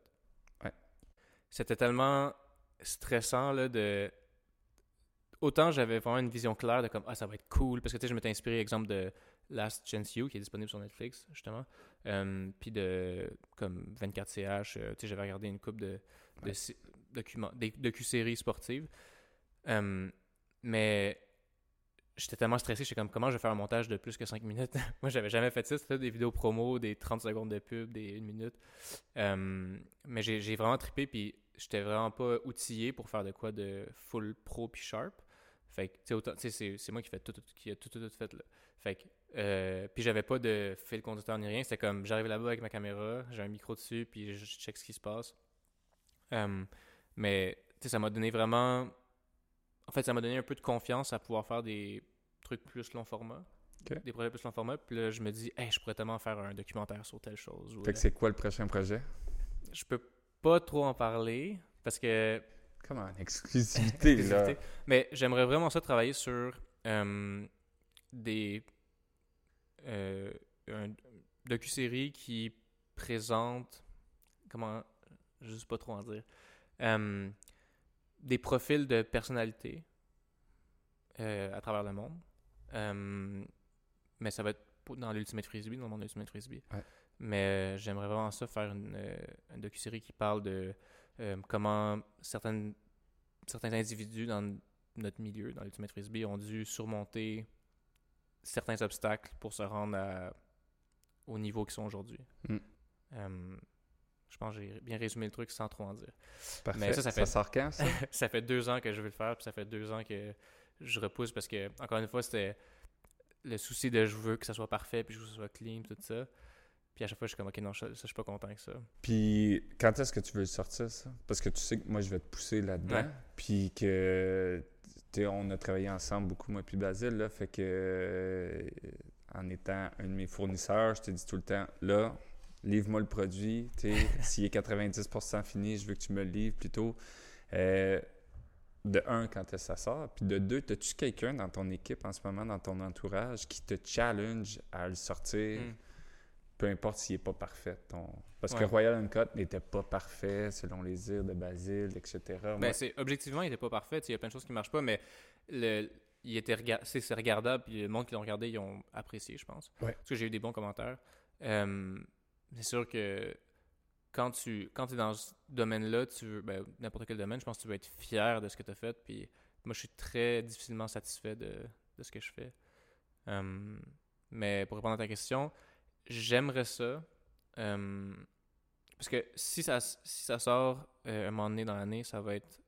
Ouais. C'était tellement stressant là, de. Autant j'avais vraiment une vision claire de comme ah ça va être cool parce que tu sais je m'étais inspiré exemple de Last Chance You qui est disponible sur Netflix justement Euh, puis de comme 24ch euh, tu sais j'avais regardé une coupe de, de Ouais. documents des docu-séries sportives Euh, mais j'étais tellement stressé, j'étais comme comment je vais faire un montage de plus que 5 minutes? Moi, j'avais jamais fait ça, c'était des vidéos promo, des 30 secondes de pub, des 1 minute. Mais j'ai j'ai vraiment trippé puis j'étais vraiment pas outillé pour faire de quoi de full pro puis sharp. Fait que tu sais c'est moi qui fait tout, tout qui a tout tout, tout fait là. Fait que euh, puis j'avais pas de fil conducteur ni rien, c'était comme j'arrive là-bas avec ma caméra, j'ai un micro dessus puis je check ce qui se passe. Euh, mais tu sais ça m'a donné vraiment en fait, ça m'a donné un peu de confiance à pouvoir faire des trucs plus long format. Des projets plus long format. Puis là, je me dis, hey, je pourrais tellement faire un documentaire sur telle chose. ou, Fait que c'est quoi le prochain projet? je peux pas trop en parler parce que. Comment? En exclusivité, là. Mais j'aimerais vraiment ça travailler sur euh, des. Euh, un docu-série qui présente. Comment. Je sais pas trop en dire. Euh, des profils de personnalité euh, à travers le monde. Mais ça va être dans l'Ultimate Frisbee, dans le monde de l'Ultimate Frisbee. Ouais. Mais j'aimerais vraiment ça faire une, une docu-série qui parle de euh, comment certaines, certains individus dans notre milieu, dans l'Ultimate Frisbee, ont dû surmonter certains obstacles pour se rendre à- au niveau qu'ils sont aujourd'hui. Mm. Euh, je pense que j'ai bien résumé le truc sans trop en dire. Parfait. Mais ça, ça fait- sort quand, ça? ça fait deux ans que je veux le faire, puis ça fait deux ans que je repousse parce que, encore une fois, c'était le souci de je veux que ça soit parfait, puis je veux que ça soit clean, tout ça. Puis à chaque fois, je suis comme, ok, non, ça, ça, je suis pas content avec ça. Puis quand est-ce que tu veux le sortir, ça? Parce que tu sais que moi, je vais te pousser là-dedans. Ouais. Puis que on a travaillé ensemble beaucoup, moi puis Basile, là, fait que en étant un de mes fournisseurs, je te dis tout le temps, là, livre-moi le produit, s'il est 90% fini, je veux que tu me le livres plutôt. Euh, de un, quand ça sort, puis de deux, as-tu quelqu'un dans ton équipe en ce moment, dans ton entourage, qui te challenge à le sortir, hmm. Peu importe s'il n'est pas parfait. Ton... Parce que Royal Uncut n'était pas parfait selon les dires de Basile, etc. Ben, c'est, objectivement, il n'était pas parfait. Il y a plein de choses qui ne marchent pas, mais le, il était c'est, regardable. Puis le monde qui l'ont regardé, ils ont apprécié, je pense. Parce que j'ai eu des bons commentaires. Euh, c'est sûr que quand tu quand es dans ce domaine-là, tu veux, ben, n'importe quel domaine, je pense que tu veux être fier de ce que tu as fait. Puis moi, je suis très difficilement satisfait de, de ce que je fais. Euh, mais pour répondre à ta question, j'aimerais ça. Euh, parce que si ça, si ça sort euh, un moment donné dans l'année, ça va être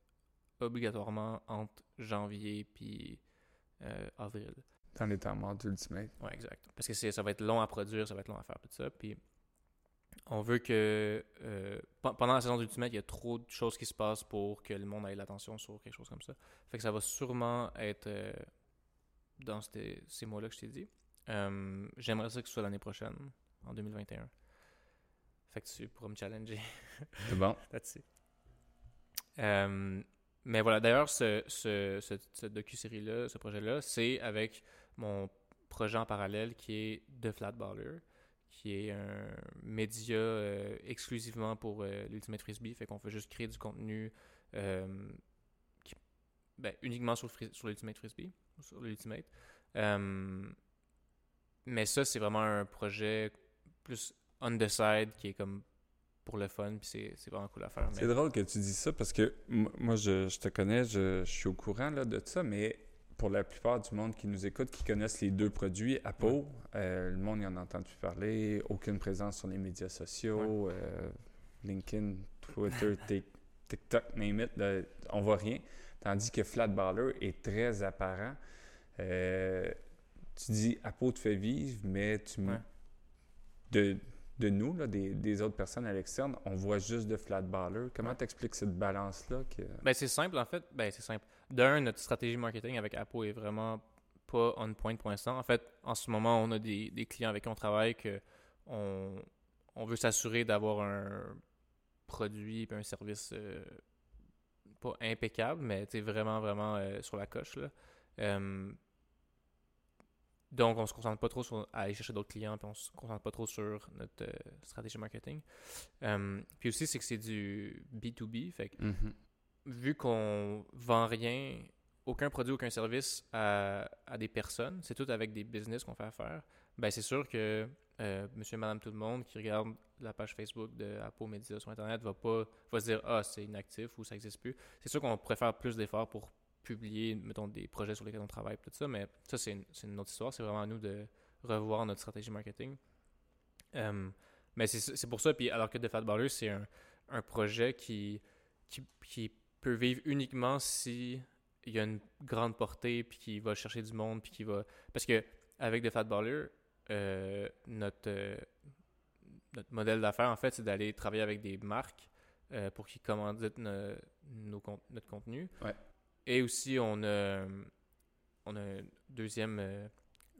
obligatoirement entre janvier puis euh, avril. Dans les temps morts d'Ultimate. Oui, exact. Parce que ça va être long à produire, ça va être long à faire, tout ça. Puis on veut que pendant la saison d'Ultimate, il y a trop de choses qui se passent pour que le monde ait l'attention sur quelque chose comme ça. Fait que ça va sûrement être dans ces, ces mois-là que je t'ai dit. J'aimerais ça que ce soit l'année prochaine, en 2021. Fait que tu pourras me challenger. C'est bon. Euh, mais voilà, d'ailleurs, ce, ce, ce, docu-série-là, ce projet-là, c'est avec mon projet en parallèle qui est The Flatballer, qui est un média euh, exclusivement pour euh, l'Ultimate Frisbee. Fait qu'on fait juste créer du contenu qui, ben, uniquement sur, sur l'Ultimate Frisbee, sur l'Ultimate. Mais ça, c'est vraiment un projet plus on the side qui est comme pour le fun, puis c'est vraiment cool à faire. C'est drôle que tu dis ça parce que moi, je, je te connais, je, je, suis au courant là, de ça, mais pour la plupart du monde qui nous écoute, qui connaissent les deux produits, Apple, euh, le monde y en a entendu parler, aucune présence sur les médias sociaux, euh, LinkedIn, Twitter, TikTok, name it, on voit rien. Tandis que Flatballer est très apparent. Euh, tu dis Apple te fait vivre, mais tu de, de nous, là, des, des, autres personnes à l'externe, on voit juste de flat baller. Comment tu expliques cette balance-là? Que... Ben, c'est simple, en fait. Ben, c'est simple. D'un, notre stratégie marketing avec Apple est vraiment pas on point pour l'instant. En fait, en ce moment, on a des, des clients avec qui on travaille que on, on veut s'assurer d'avoir un produit et un service euh, pas impeccable, mais vraiment, vraiment euh, sur la coche. Là. Euh, donc, on se concentre pas trop sur aller chercher d'autres clients, puis on se concentre pas trop sur notre euh, stratégie marketing. Puis aussi, c'est que c'est du B2B. Fait que, mm-hmm. vu qu'on vend rien, aucun produit, aucun service à, à des personnes, c'est tout avec des business qu'on fait affaire, ben c'est sûr que euh, monsieur et madame tout le monde qui regarde la page Facebook de Apple Media sur Internet va pas va se dire Ah, c'est inactif ou ça n'existe plus. C'est sûr qu'on faire plus d'efforts pour publier, mettons, des projets sur lesquels on travaille, tout ça, mais ça, c'est une, autre histoire. C'est vraiment à nous de revoir notre stratégie marketing. Euh, mais c'est pour ça, puis alors que The Fat Baller, c'est un, projet qui, qui, peut vivre uniquement si il y a une grande portée, puis qui va chercher du monde, puis qui va... Parce que avec The Fat Baller, euh, notre, euh, notre modèle d'affaires, en fait, c'est d'aller travailler avec des marques pour qu'ils commanditent nos, notre contenu. Et aussi, on a, on a un deuxième euh,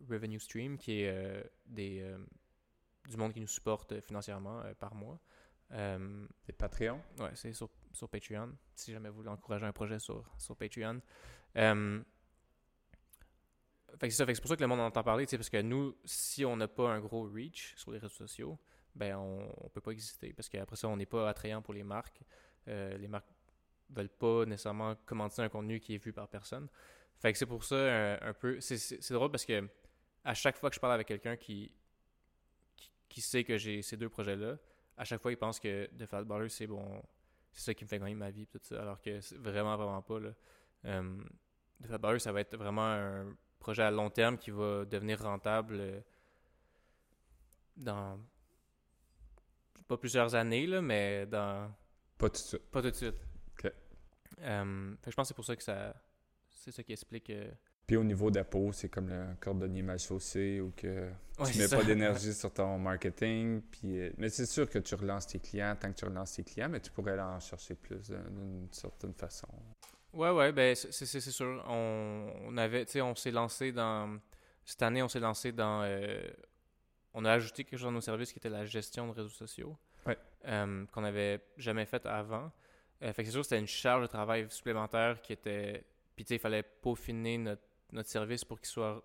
revenue stream qui est euh, des, euh, du monde qui nous supporte financièrement par mois. c'est Patreon? Oui, c'est sur, sur, Patreon. Si jamais vous voulez encourager un projet sur, sur Patreon. c'est pour ça que le monde en entend parler, parce que nous, si on n'a pas un gros reach sur les réseaux sociaux, ben on ne peut pas exister. Parce qu'après ça, on n'est pas attrayant pour les marques. les marques veulent pas nécessairement commenter un contenu qui est vu par personne. Fait que c'est pour ça euh, un, peu. C'est drôle parce que à chaque fois que je parle avec quelqu'un qui, qui, sait que j'ai ces deux projets-là, à chaque fois il pense que The Fat Baller c'est bon, c'est ça qui me fait gagner ma vie tout ça, alors que c'est vraiment vraiment pas là. Euh, The Fat Baller ça va être vraiment un projet à long terme qui va devenir rentable euh, dans pas plusieurs années là, mais dans pas tout de suite. Pas tout de suite. Euh, je pense que c'est pour ça que ça. C'est ça qui explique. Euh, Puis au niveau de la peau, c'est comme le cordonnier mal chaussé ou que tu mets pas d'énergie sur ton marketing. Puis, euh, mais c'est sûr que tu relances tes clients tant que tu relances tes clients, mais tu pourrais en chercher plus d'une certaine façon. Ouais, ouais, ben c'est sûr. On, on avait, tu sais, on s'est lancé dans. Cette année, on s'est lancé dans. Euh, on a ajouté quelque chose dans nos services qui était la gestion de réseaux sociaux. Ouais. Euh, qu'on n'avait jamais fait avant. Euh, fait que c'est sûr que c'était une charge de travail supplémentaire qui était. Puis, tu sais, il fallait peaufiner notre, notre service pour qu'il soit,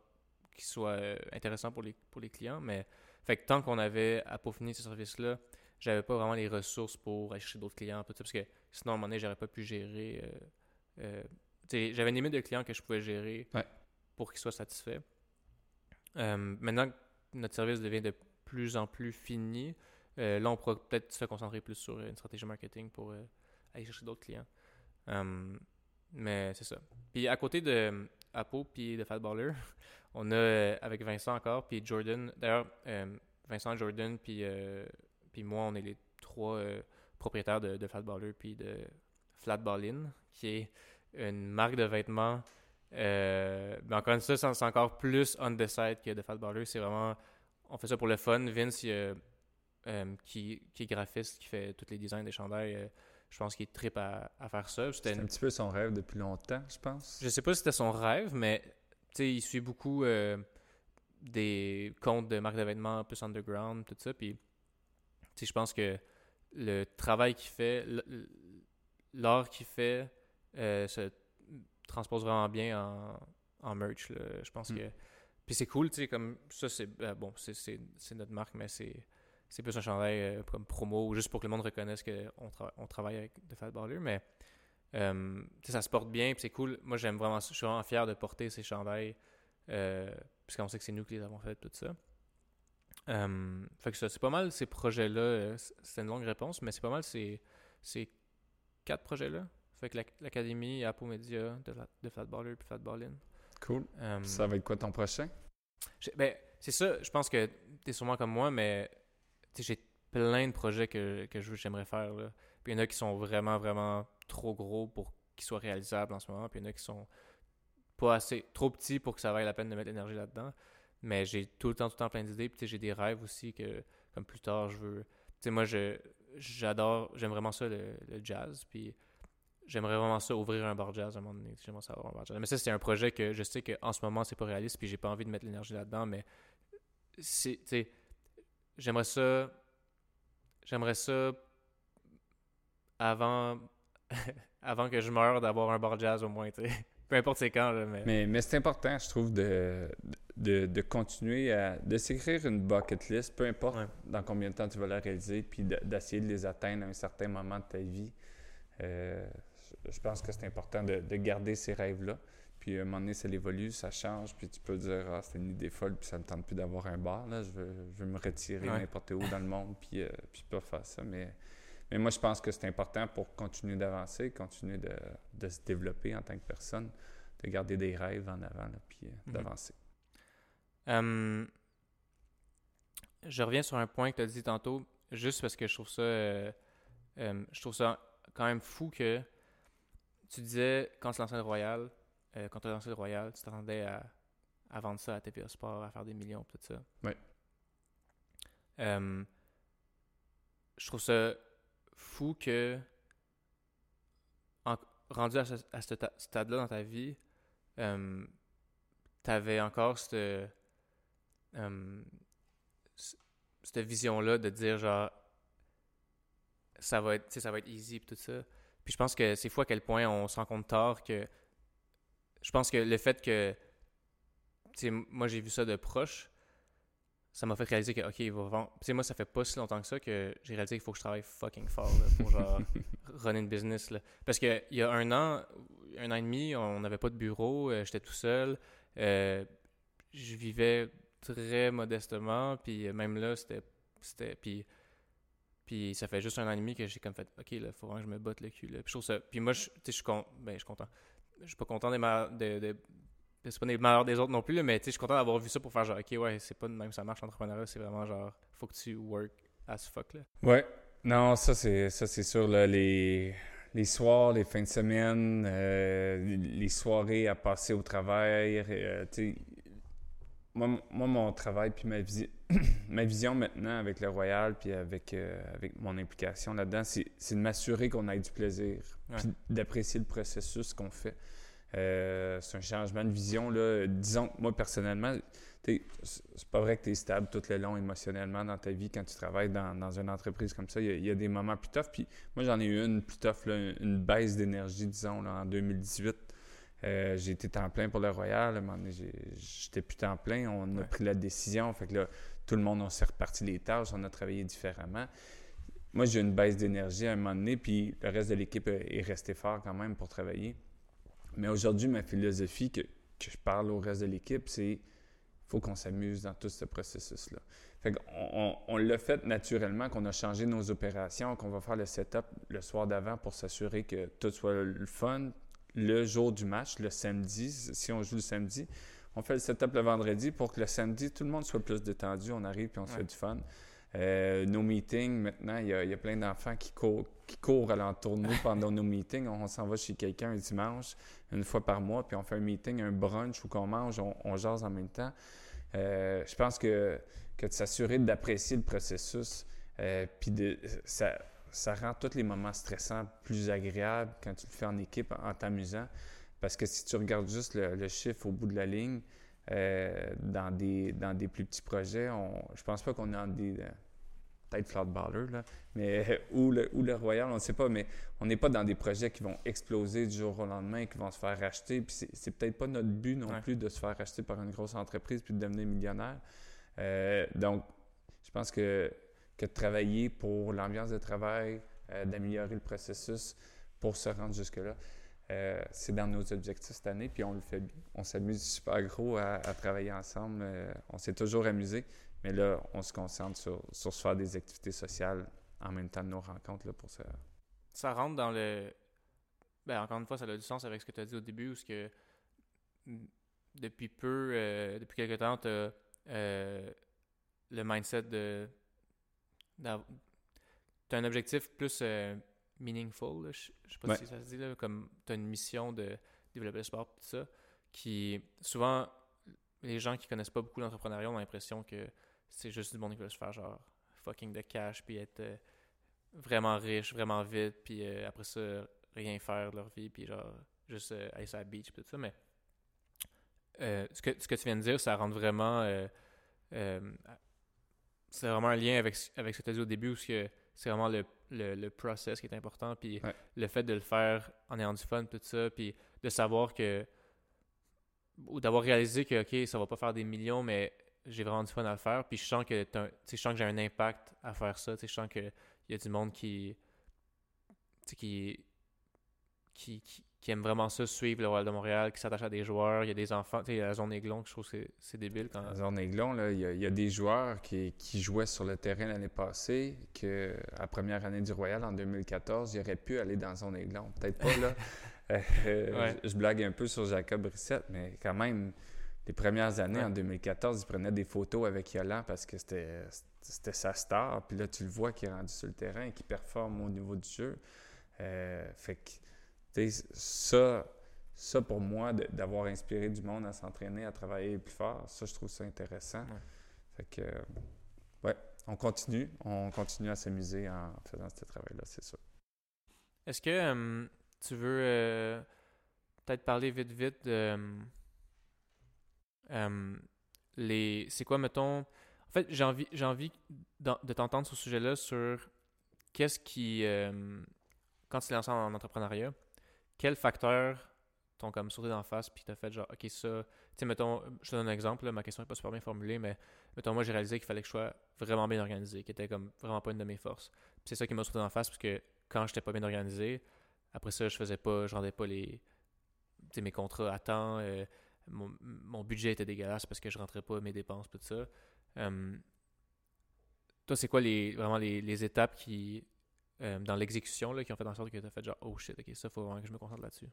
qu'il soit intéressant pour les, pour les clients. Mais, fait que tant qu'on avait à peaufiner ce service-là, j'avais pas vraiment les ressources pour aller chercher d'autres clients, tout ça, parce que sinon, à un moment donné, j'aurais pas pu gérer euh, j'avais une limite de clients que je pouvais gérer pour qu'ils soient satisfaits. Euh, maintenant que notre service devient de plus en plus fini, euh, là, on pourra peut-être se concentrer plus sur une stratégie marketing pour aller chercher d'autres clients. mais c'est ça. Puis à côté de Apo puis de Fatballer, on a avec Vincent encore, puis Jordan. D'ailleurs, Vincent, Jordan, puis, puis moi, on est les trois propriétaires de, de Fatballer puis de Flatballin, qui est une marque de vêtements. Euh, mais encore une fois, c'est encore plus on the side que de Fat Baller. C'est vraiment. On fait ça pour le fun. Vince, euh, qui, qui, est graphiste, qui fait tous les designs des chandails, euh, je pense qu'il tripe à, à faire ça. C'était un petit peu son rêve depuis longtemps, je pense. Je sais pas si c'était son rêve, mais il suit beaucoup des comptes de marques de vêtements plus underground, tout ça. Puis, je pense que le travail qu'il fait, l'art qu'il fait euh, se transpose vraiment bien en, en merch. Je pense mm. que. Puis c'est cool, tu sais, comme ça, c'est. Euh, bon, c'est notre marque, mais c'est. C'est plus un chandail euh, comme promo, juste pour que le monde reconnaisse qu'on on travaille avec The Fat Baller, mais ça se porte bien, puis c'est cool. Moi, j'aime vraiment Je suis vraiment fier de porter ces chandails, puisqu'on sait que c'est nous qui les avons fait, tout ça. fait que ça, c'est pas mal ces projets-là. c'est une longue réponse, mais c'est pas mal ces, ces quatre projets-là. Fait que l'Académie, Apple Media, de, de Flatballer puis Flatballin. Cool. Euh, ça va être quoi ton prochain? Ben, c'est ça. Je pense que tu es sûrement comme moi, mais j'ai plein de projets que, que j'aimerais faire. Là. Puis il y en a qui sont vraiment, vraiment trop gros pour qu'ils soient réalisables en ce moment. Puis il y en a qui sont pas assez, trop petits pour que ça vaille la peine de mettre l'énergie là-dedans. Mais j'ai tout le temps, tout le temps plein d'idées. Puis j'ai des rêves aussi que, comme plus tard, je veux. Tu sais, moi, je, j'adore, j'aime vraiment ça, le, jazz. Puis j'aimerais vraiment ça ouvrir un bar jazz à un moment donné. J'aimerais ça un bar jazz. Mais ça, c'est un projet que je sais qu'en ce moment, c'est pas réaliste, puis j'ai pas envie de mettre l'énergie là-dedans, mais c'est, j'aimerais ça, j'aimerais ça avant, avant que je meure d'avoir un bar jazz au moins, tu Peu importe c'est quand, là, mais... Mais, c'est important, je trouve, de, de, de, continuer à... de s'écrire une bucket list, peu importe dans combien de temps tu vas la réaliser, puis d'essayer de les atteindre à un certain moment de ta vie. Euh, je pense que c'est important de, garder ces rêves-là. Puis à un moment donné, ça évolue, ça change, puis tu peux dire Ah, c'est une idée folle, puis ça ne me tente plus d'avoir un bar. Là. Je, veux, me retirer n'importe où dans le monde, puis, euh, puis pas faire ça. Mais, mais moi, je pense que c'est important pour continuer d'avancer, continuer de, se développer en tant que personne, de garder des rêves en avant, puis euh, mhm. d'avancer. Je reviens sur un point que tu as dit tantôt, juste parce que je trouve ça, euh, je trouve ça quand même fou que tu disais, quand tu lançais le Royal, euh, quand tu as lancé le Royal, tu t'attendais à, à, vendre ça à TPA Sport, à faire des millions, tout ça. Oui. Euh, je trouve ça fou que, rendu à ce, stade-là dans ta vie, euh, tu avais encore cette, cette vision-là de dire genre, ça va être, ça va être easy et tout ça. Puis je pense que c'est fou à quel point on se rend compte tard que. Je pense que le fait que. Moi, j'ai vu ça de proche. Ça m'a fait réaliser que, OK, il va vendre. Tu sais, moi, ça fait pas si longtemps que ça que j'ai réalisé qu'il faut que je travaille fucking fort pour genre runner une business. Là. Parce qu'il y a un an, un an et demi, on n'avait pas de bureau, euh, j'étais tout seul. Euh, je vivais très modestement, puis même là, c'était. Puis puis ça fait juste un an et demi que j'ai comme fait, OK, là, faut vraiment que je me botte le cul. Là. Puis, je trouve ça... Puis moi, je, je suis con... ben, je suis content. Je suis pas content des de, de... C'est pas des malheurs des autres non plus, mais je suis content d'avoir vu ça pour faire genre, OK, ouais, c'est pas même ça marche l'entrepreneuriat, c'est vraiment genre, faut que tu work as fuck. Là. Ouais. Non, ça, c'est ça c'est sûr. Là, les, les soirs, les fins de semaine, euh, les soirées à passer au travail, euh, sais moi, mon travail puis ma, ma vision maintenant avec le Royal puis avec, euh, avec mon implication là-dedans, c'est de m'assurer qu'on ait du plaisir puis d'apprécier le processus qu'on fait. Euh, c'est un changement de vision. Là. Disons que moi, personnellement, c'est pas vrai que tu es stable tout le long émotionnellement dans ta vie quand tu travailles dans, dans une entreprise comme ça. Il y, a, des moments plus tough. Puis moi, j'en ai eu une plus tough, une baisse d'énergie, disons, là, en 2018. Euh, j'ai été temps plein pour le Royal. À un moment donné, j'étais plus temps plein. On a pris la décision. Fait que là, tout le monde, on s'est reparti les tâches. On a travaillé différemment. Moi, j'ai eu une baisse d'énergie à un moment donné, puis le reste de l'équipe est resté fort quand même pour travailler. Mais aujourd'hui, ma philosophie que, que, je parle au reste de l'équipe, c'est faut qu'on s'amuse dans tout ce processus-là. Fait on, on l'a fait naturellement, qu'on a changé nos opérations, qu'on va faire le setup le soir d'avant pour s'assurer que tout soit le fun, le jour du match, le samedi, si on joue le samedi. On fait le setup le vendredi pour que le samedi, tout le monde soit plus détendu. On arrive et on fait du fun. Euh, nos meetings, maintenant, il y a, plein d'enfants qui courent, qui courent alentour de nous pendant nos meetings. On, s'en va chez quelqu'un un dimanche, une fois par mois, puis on fait un meeting, un brunch où qu'on mange, on, on, jase en même temps. Euh, je pense que, que de s'assurer d'apprécier le processus, euh, puis de, ça, ça rend tous les moments stressants plus agréables quand tu le fais en équipe en t'amusant. Parce que si tu regardes juste le, chiffre au bout de la ligne, euh, dans, des, dans des plus petits projets, on, je pense pas qu'on est en des. Euh, peut-être flat baller, là, mais, ou, le, ou le Royal, on ne sait pas, mais on n'est pas dans des projets qui vont exploser du jour au lendemain, qui vont se faire racheter. Puis c'est, peut-être pas notre but non plus de se faire racheter par une grosse entreprise puis de devenir millionnaire. Euh, donc, je pense que que de travailler pour l'ambiance de travail, euh, d'améliorer le processus pour se rendre jusque-là. Euh, c'est dans nos objectifs cette année, puis on le fait bien. On s'amuse super gros à, travailler ensemble. Euh, on s'est toujours amusé, mais là, on se concentre sur, sur se faire des activités sociales en même temps de nos rencontres là, pour ça. Ça rentre dans le. Ben, encore une fois, ça a du sens avec ce que tu as dit au début, où ce que depuis peu, depuis quelques temps, tu as le mindset de tu as un objectif plus euh, meaningful, je, sais pas si ça se dit, là, comme tu as une mission de développer le sport, tout ça, qui souvent, les gens qui connaissent pas beaucoup l'entrepreneuriat ont l'impression que c'est juste du monde qui veut se faire genre fucking de cash, puis être euh, vraiment riche, vraiment vite, puis euh, après ça, rien faire de leur vie, puis genre juste aller sur la beach, puis tout ça, mais ce, que, ce que tu viens de dire, ça rend vraiment c'est vraiment un lien avec, avec ce que tu as dit au début, où c'est vraiment le, le, process qui est important, puis le fait de le faire en ayant du fun, tout ça, puis de savoir que. ou d'avoir réalisé que, OK, ça va pas faire des millions, mais j'ai vraiment du fun à le faire, puis je sens que, je sens que j'ai un impact à faire ça, je sens qu'il y a du monde qui. qui, qui, qui qui aiment vraiment ça, suivre le Royal de Montréal, qui s'attachent à des joueurs. Il y a des enfants. Tu sais, la zone Aiglon, je trouve que c'est débile. Quand... La zone Aiglon, là, il, y a, des joueurs qui, qui jouaient sur le terrain l'année passée, que à la première année du Royal, en 2014, ils auraient pu aller dans la zone Aiglon. Peut-être pas, là. Euh, je, blague un peu sur Jacob Brissette, mais quand même, les premières années, en 2014, il prenait des photos avec Yolan parce que c'était sa star. Puis là, tu le vois qui est rendu sur le terrain et qui performe au niveau du jeu. Euh, fait que ça, ça, pour moi, d'avoir inspiré du monde à s'entraîner, à travailler plus fort, ça, je trouve ça intéressant. Fait que, ouais, on continue. On continue à s'amuser en faisant ce travail-là, c'est ça. Est-ce que euh, tu veux euh, peut-être parler vite, vite de. Euh, les, c'est quoi, mettons. En fait, j'ai envie, j'ai envie de t'entendre sur ce sujet-là sur qu'est-ce qui. quand tu es lancé en entrepreneuriat, quels facteurs t'ont comme sauté d'en face puis t'as fait genre, ok, ça. Tu sais, mettons, je te donne un exemple, ma question n'est pas super bien formulée, mais mettons, moi j'ai réalisé qu'il fallait que je sois vraiment bien organisé, qui était comme vraiment pas une de mes forces. Puis c'est ça qui m'a sauté d'en face parce que quand j'étais pas bien organisé, après ça, je faisais pas, je rendais pas les. mes contrats à temps, euh, mon, budget était dégueulasse parce que je rentrais pas mes dépenses, tout ça. Hum, toi, c'est quoi les, vraiment les, les étapes qui, euh, dans l'exécution qui ont fait en sorte que tu as fait genre oh shit, ok, ça faut vraiment que je me concentre là-dessus?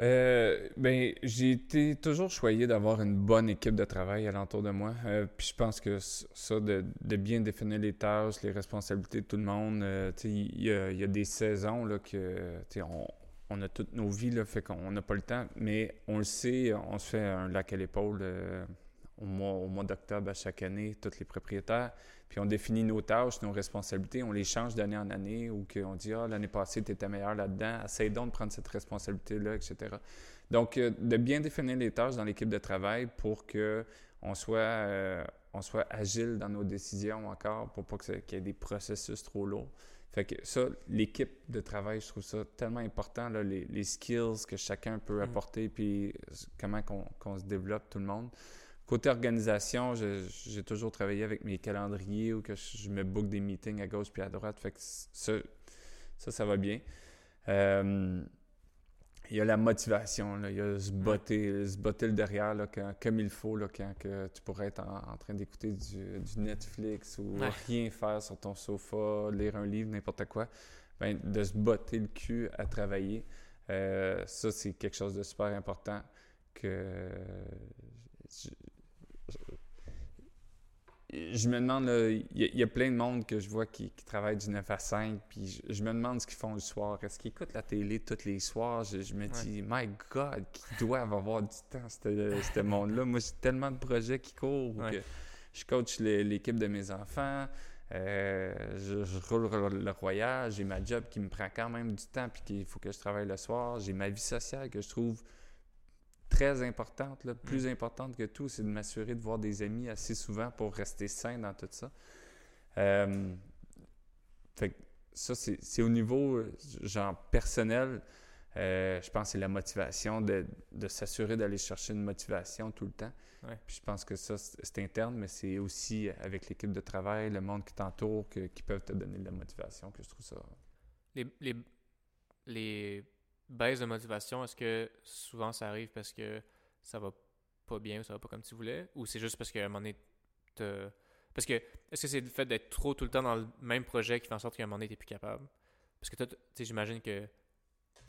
Euh, ben, j'ai été toujours choyé d'avoir une bonne équipe de travail alentour de moi. Euh, puis je pense que ça, de, bien définir les tâches, les responsabilités de tout le monde, il y, y, a des saisons là, que on, on, a toutes nos vies, là, fait qu'on n'a pas le temps, mais on le sait, on se fait un lac à l'épaule. au mois, au mois d'octobre à chaque année, tous les propriétaires. Puis on définit nos tâches, nos responsabilités, on les change d'année en année ou qu'on dit Ah, l'année passée, tu étais meilleur là-dedans, essaye donc de prendre cette responsabilité-là, etc. Donc, euh, de bien définir les tâches dans l'équipe de travail pour qu'on soit, euh, on soit agile dans nos décisions encore, pour pas qu'il y ait des processus trop lourds. Fait que ça, l'équipe de travail, je trouve ça tellement important, là, les, les, skills que chacun peut mm. apporter, puis comment qu'on se développe tout le monde. Côté organisation, j'ai toujours travaillé avec mes calendriers ou que je, me book des meetings à gauche puis à droite. Fait que ça, ça, ça va bien. Euh, il y a la motivation, là. il y a se botter, se botter le derrière là, comme il faut là, quand que tu pourrais être en, train d'écouter du, Netflix ou rien faire sur ton sofa, lire un livre, n'importe quoi. Ben, de se botter le cul à travailler, euh, ça c'est quelque chose de super important que je me demande, il y, a plein de monde que je vois qui, qui travaille du 9 à 5, puis je, me demande ce qu'ils font le soir. Est-ce qu'ils écoutent la télé tous les soirs? Je, me dis, my God, qui doivent avoir du temps, ce monde-là? Moi, j'ai tellement de projets qui courent. je coach l'équipe de mes enfants, euh, je, roule le royal, j'ai ma job qui me prend quand même du temps, puis qu'il faut que je travaille le soir. J'ai ma vie sociale que je trouve très importante, là, plus mm. importante que tout, c'est de m'assurer de voir des amis assez souvent pour rester sain dans tout ça. Euh, fait ça, c'est au niveau, genre, personnel. Euh, je pense que c'est la motivation de, de s'assurer d'aller chercher une motivation tout le temps. Puis je pense que ça, c'est interne, mais c'est aussi avec l'équipe de travail, le monde qui t'entoure, qui peuvent te donner de la motivation, que je trouve ça. Les, les, les baisse de motivation, est-ce que souvent ça arrive parce que ça va pas bien ou ça va pas comme tu voulais? Ou c'est juste parce qu'à un moment donné te... parce que est-ce que c'est le fait d'être trop tout le temps dans le même projet qui fait en sorte qu'à un moment donné t'es plus capable? Parce que toi j'imagine que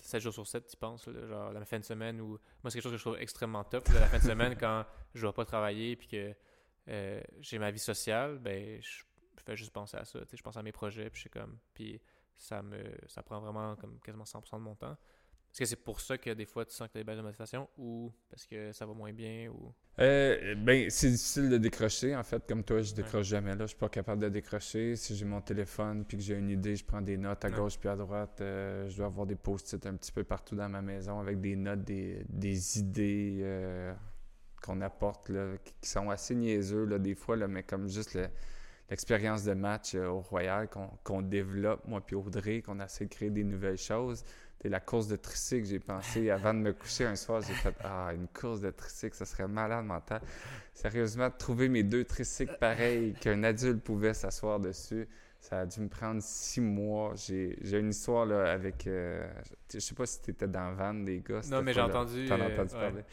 7 jours sur 7 tu penses genre la fin de semaine ou moi c'est quelque chose que je trouve extrêmement top la fin de semaine quand je dois pas travailler puis que euh, j'ai ma vie sociale ben je, fais juste penser à ça je pense à mes projets puis je suis comme puis ça me ça prend vraiment comme quasiment 100% de mon temps est-ce que c'est pour ça que des fois tu sens que tu as des baisses de motivation ou parce que ça va moins bien ou? Euh, ben c'est difficile de décrocher en fait. Comme toi je décroche jamais là. Je suis pas capable de décrocher. Si j'ai mon téléphone puis que j'ai une idée je prends des notes à gauche puis à droite euh, je dois avoir des post-it un petit peu partout dans ma maison avec des notes des, des idées euh, qu'on apporte là, qui sont assez niaiseux là, des fois là, mais comme juste l'expérience de match euh, au Royal qu'on développe moi puis Audrey qu'on essaie de créer des nouvelles choses c'est la course de tricycle, j'ai pensé avant de me coucher un soir, j'ai fait Ah, une course de tricycle, ça serait malade mental. Sérieusement, trouver mes deux tricycles pareils qu'un adulte pouvait s'asseoir dessus, ça a dû me prendre six mois. J'ai une histoire là, avec. Euh, je sais pas si tu étais dans van des gars. Non, mais j'ai entendu. T'en as entendu parler?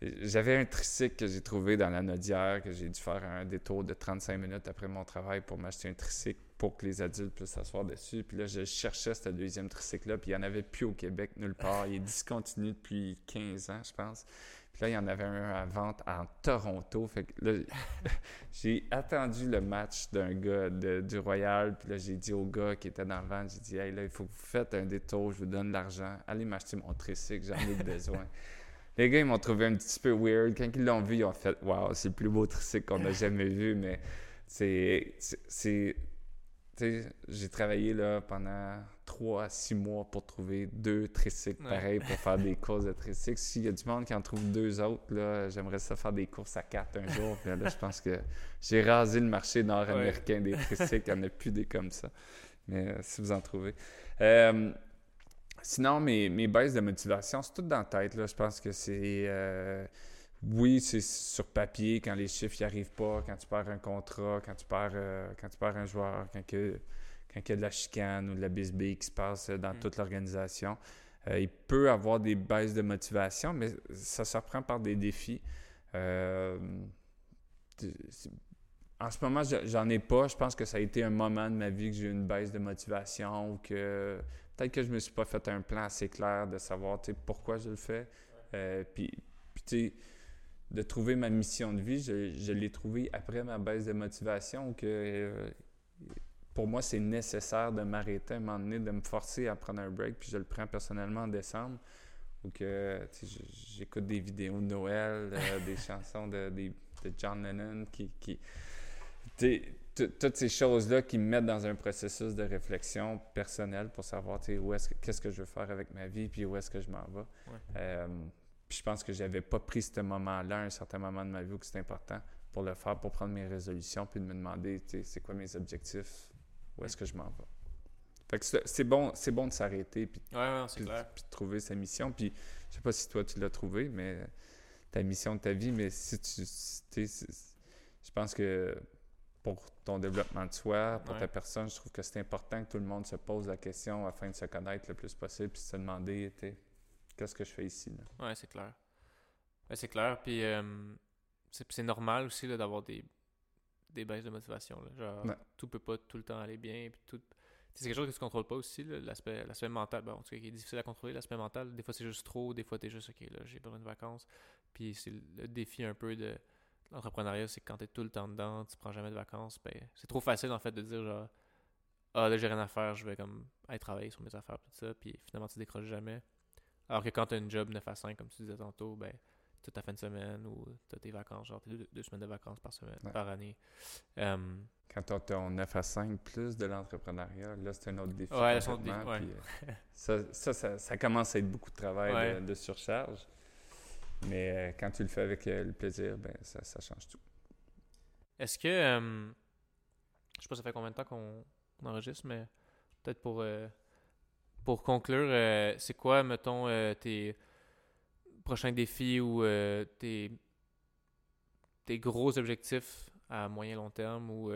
J'avais un tricycle que j'ai trouvé dans la Nodière, que j'ai dû faire un détour de 35 minutes après mon travail pour m'acheter un tricycle pour que les adultes puissent s'asseoir dessus. Puis là, je cherchais ce deuxième tricycle-là, puis il n'y en avait plus au Québec, nulle part. Il est discontinu depuis 15 ans, je pense. Puis là, il y en avait un à vente en Toronto. Fait que là, j'ai attendu le match d'un gars du Royal. Puis là, j'ai dit au gars qui était dans le vente, j'ai dit, hey, là, il faut que vous faites un détour, je vous donne l'argent. Allez m'acheter mon tricycle, j'en ai besoin. Les gars, ils m'ont trouvé un petit peu weird. Quand ils l'ont vu, ils ont fait, waouh, c'est le plus beau tricycle qu'on a jamais vu. Mais c'est j'ai travaillé là, pendant trois à six mois pour trouver deux tricycles pareils pour faire des courses de tricycles. S'il y a du monde qui en trouve deux autres, là, j'aimerais ça faire des courses à quatre un jour. là, je pense que j'ai rasé le marché nord-américain des tricycles. Il n'y en a plus des comme ça. Mais euh, si vous en trouvez. Euh, sinon, mes, mes baisses de motivation, c'est tout dans la tête. Là. Je pense que c'est. Euh, oui, c'est sur papier quand les chiffres n'y arrivent pas, quand tu perds un contrat, quand tu perds, euh, quand tu perds un joueur, quand, que, quand il y a de la chicane ou de la bisbille qui se passe dans mm. toute l'organisation. Euh, il peut avoir des baisses de motivation, mais ça se reprend par des défis. En ce moment, j'en ai pas. Je pense que ça a été un moment de ma vie que j'ai eu une baisse de motivation ou que peut-être que je me suis pas fait un plan assez clair de savoir pourquoi je le fais. puis, puis de trouver ma mission de vie, je, l'ai trouvé après ma baisse de motivation que euh, pour moi, c'est nécessaire de m'arrêter à un moment donné, de me forcer à prendre un break, puis je le prends personnellement en décembre. Ou que j'écoute des vidéos de Noël, euh, des chansons de de John Lennon qui. qui toutes ces choses-là qui me mettent dans un processus de réflexion personnelle pour savoir où est-ce qu'est-ce que je veux faire avec ma vie puis où est-ce que je m'en vais. Euh, puis je pense que j'avais pas pris ce moment-là un certain moment de ma vie où c'était important pour le faire, pour prendre mes résolutions puis de me demander c'est quoi mes objectifs, où est-ce que je m'en vais. Fait que c'est bon, c'est bon de s'arrêter puis, de trouver sa mission. Puis je sais pas si toi tu l'as trouvé, mais ta mission de ta vie, mais si tu, je pense que pour ton développement de soi, pour ta personne, je trouve que c'est important que tout le monde se pose la question afin de se connaître le plus possible puis se demander, qu'est-ce que je fais ici? Ouais, c'est clair. c'est clair. Puis euh, c'est normal aussi d'avoir des, des baisses de motivation. Là. Genre, tout peut pas tout le temps aller bien. Puis tout... C'est quelque chose que tu contrôles pas aussi, l'aspect mental. Bon, en tout cas, qui est difficile à contrôler, l'aspect mental. Des fois, c'est juste trop. Des fois, tu es juste, OK, là, j'ai besoin de vacances. Puis c'est le défi un peu de L'entrepreneuriat, c'est quand tu es tout le temps dedans, tu prends jamais de vacances, ben, c'est trop facile en fait de dire genre Ah là j'ai rien à faire, je vais comme aller travailler sur mes affaires tout ça, puis finalement tu décroches jamais. Alors que quand tu as une job 9 à 5, comme tu disais tantôt, ben tu as ta fin de semaine ou tu as tes vacances, genre deux, deux, semaines de vacances par semaine, par année. Um, quand tu as ton 9 à 5 plus de l'entrepreneuriat, là c'est un autre défi. Ouais. Euh, ça, ça, ça, commence à être beaucoup de travail de surcharge. Mais euh, quand tu le fais avec euh, le plaisir, ben ça, change tout. Est-ce que. Euh, je sais pas, ça fait combien de temps qu'on enregistre, mais peut-être pour, pour conclure, c'est quoi, mettons, tes prochains défis ou tes, tes gros objectifs à moyen long terme ou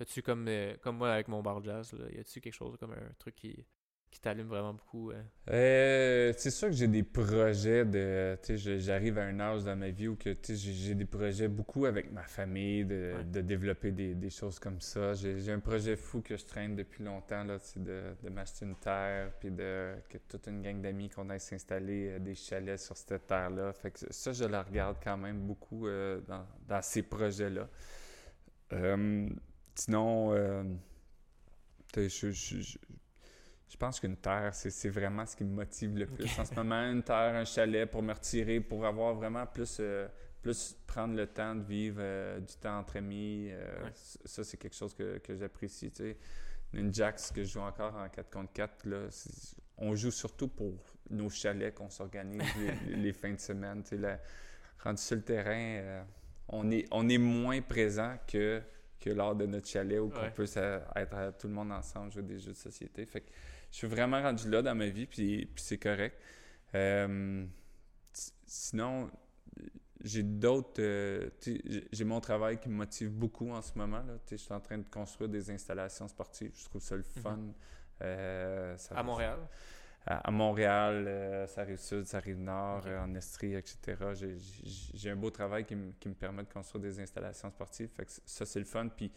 as-tu comme, comme moi avec mon bar jazz, là, y a-tu quelque chose comme un truc qui, qui t'allume vraiment beaucoup? Euh? Euh, c'est sûr que j'ai des projets de. J'arrive à un âge dans ma vie où que j'ai des projets beaucoup avec ma famille, de, de développer des, des, choses comme ça. J'ai un projet fou que je traîne depuis longtemps, là, de, de m'acheter une terre, puis de que toute une gang d'amis qu'on aille s'installer euh, des chalets sur cette terre-là. Fait que ça, je la regarde quand même beaucoup dans, dans, ces projets-là. sinon, je, je je pense qu'une terre, c'est vraiment ce qui me motive le plus. En ce moment, une terre, un chalet pour me retirer, pour avoir vraiment plus, euh, plus prendre le temps de vivre euh, du temps entre amis. Euh, ça, c'est quelque chose que, que j'apprécie. Une Jax que je joue encore en 4 contre 4, là, on joue surtout pour nos chalets qu'on s'organise les, fins de semaine. Rendu sur le terrain, on, est, on est moins présent que, que lors de notre chalet où on peut être tout le monde ensemble, jouer des jeux de société. Fait que, je suis vraiment rendu là dans ma vie, puis, c'est correct. Euh, sinon, j'ai d'autres. Euh, j'ai mon travail qui me motive beaucoup en ce moment. Là. Je suis en train de construire des installations sportives. Je trouve ça le mhm. fun. Euh, à Montréal? À, Montréal, ça arrive sud, ça arrive nord, en Estrie, etc. J'ai un beau travail qui, qui, me permet de construire des installations sportives. Fait que ça, c'est le fun. Puis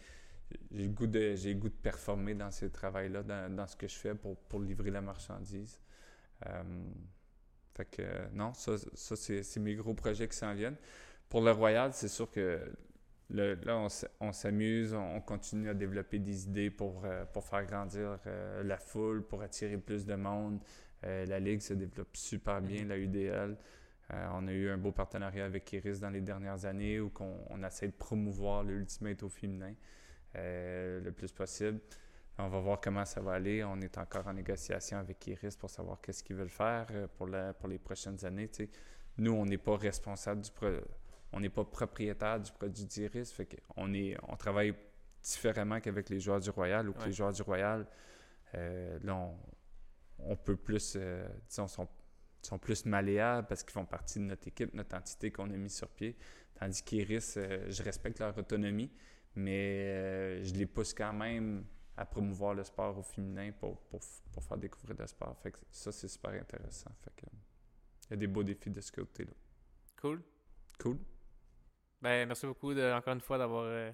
j'ai le goût de j'ai goût de performer dans ce travail-là, dans, ce que je fais pour, pour livrer la marchandise. Euh, fait que non, ça, ça c'est mes gros projets qui s'en viennent. Pour le Royal, c'est sûr que là, on, s'amuse, on, continue à développer des idées pour, euh, pour faire grandir euh, la foule, pour attirer plus de monde. la Ligue se développe super bien, mm-hmm. la UDL. on a eu un beau partenariat avec Iris dans les dernières années où on, essaie de promouvoir l'Ultimate au féminin. Euh, le plus possible. On va voir comment ça va aller. On est encore en négociation avec Iris pour savoir qu'est-ce qu'ils veulent faire euh, pour, pour les prochaines années. Nous, on n'est pas responsable du on n'est pas propriétaire du produit d'Iris. Fait qu'on est, on travaille différemment qu'avec les joueurs du Royal ou que les joueurs du Royal, euh, là, on, peut plus, disons, sont, sont plus malléables parce qu'ils font partie de notre équipe, notre entité qu'on a mis sur pied. Tandis qu'Iris, je respecte leur autonomie mais euh, je les pousse quand même à promouvoir le sport au féminin pour, pour, pour faire découvrir le sport. Fait que ça, c'est super intéressant. Fait que, il y a des beaux défis de ce côté-là. Cool. Cool. Ben, merci beaucoup de, encore une fois d'avoir euh,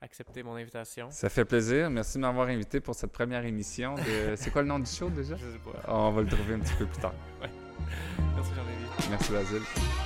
accepté mon invitation. Ça fait plaisir. Merci de m'avoir invité pour cette première émission. De... c'est quoi le nom du show déjà? Je sais pas. On va le trouver un petit peu plus tard. Ouais. Merci Jean-Lévi. Merci Basile.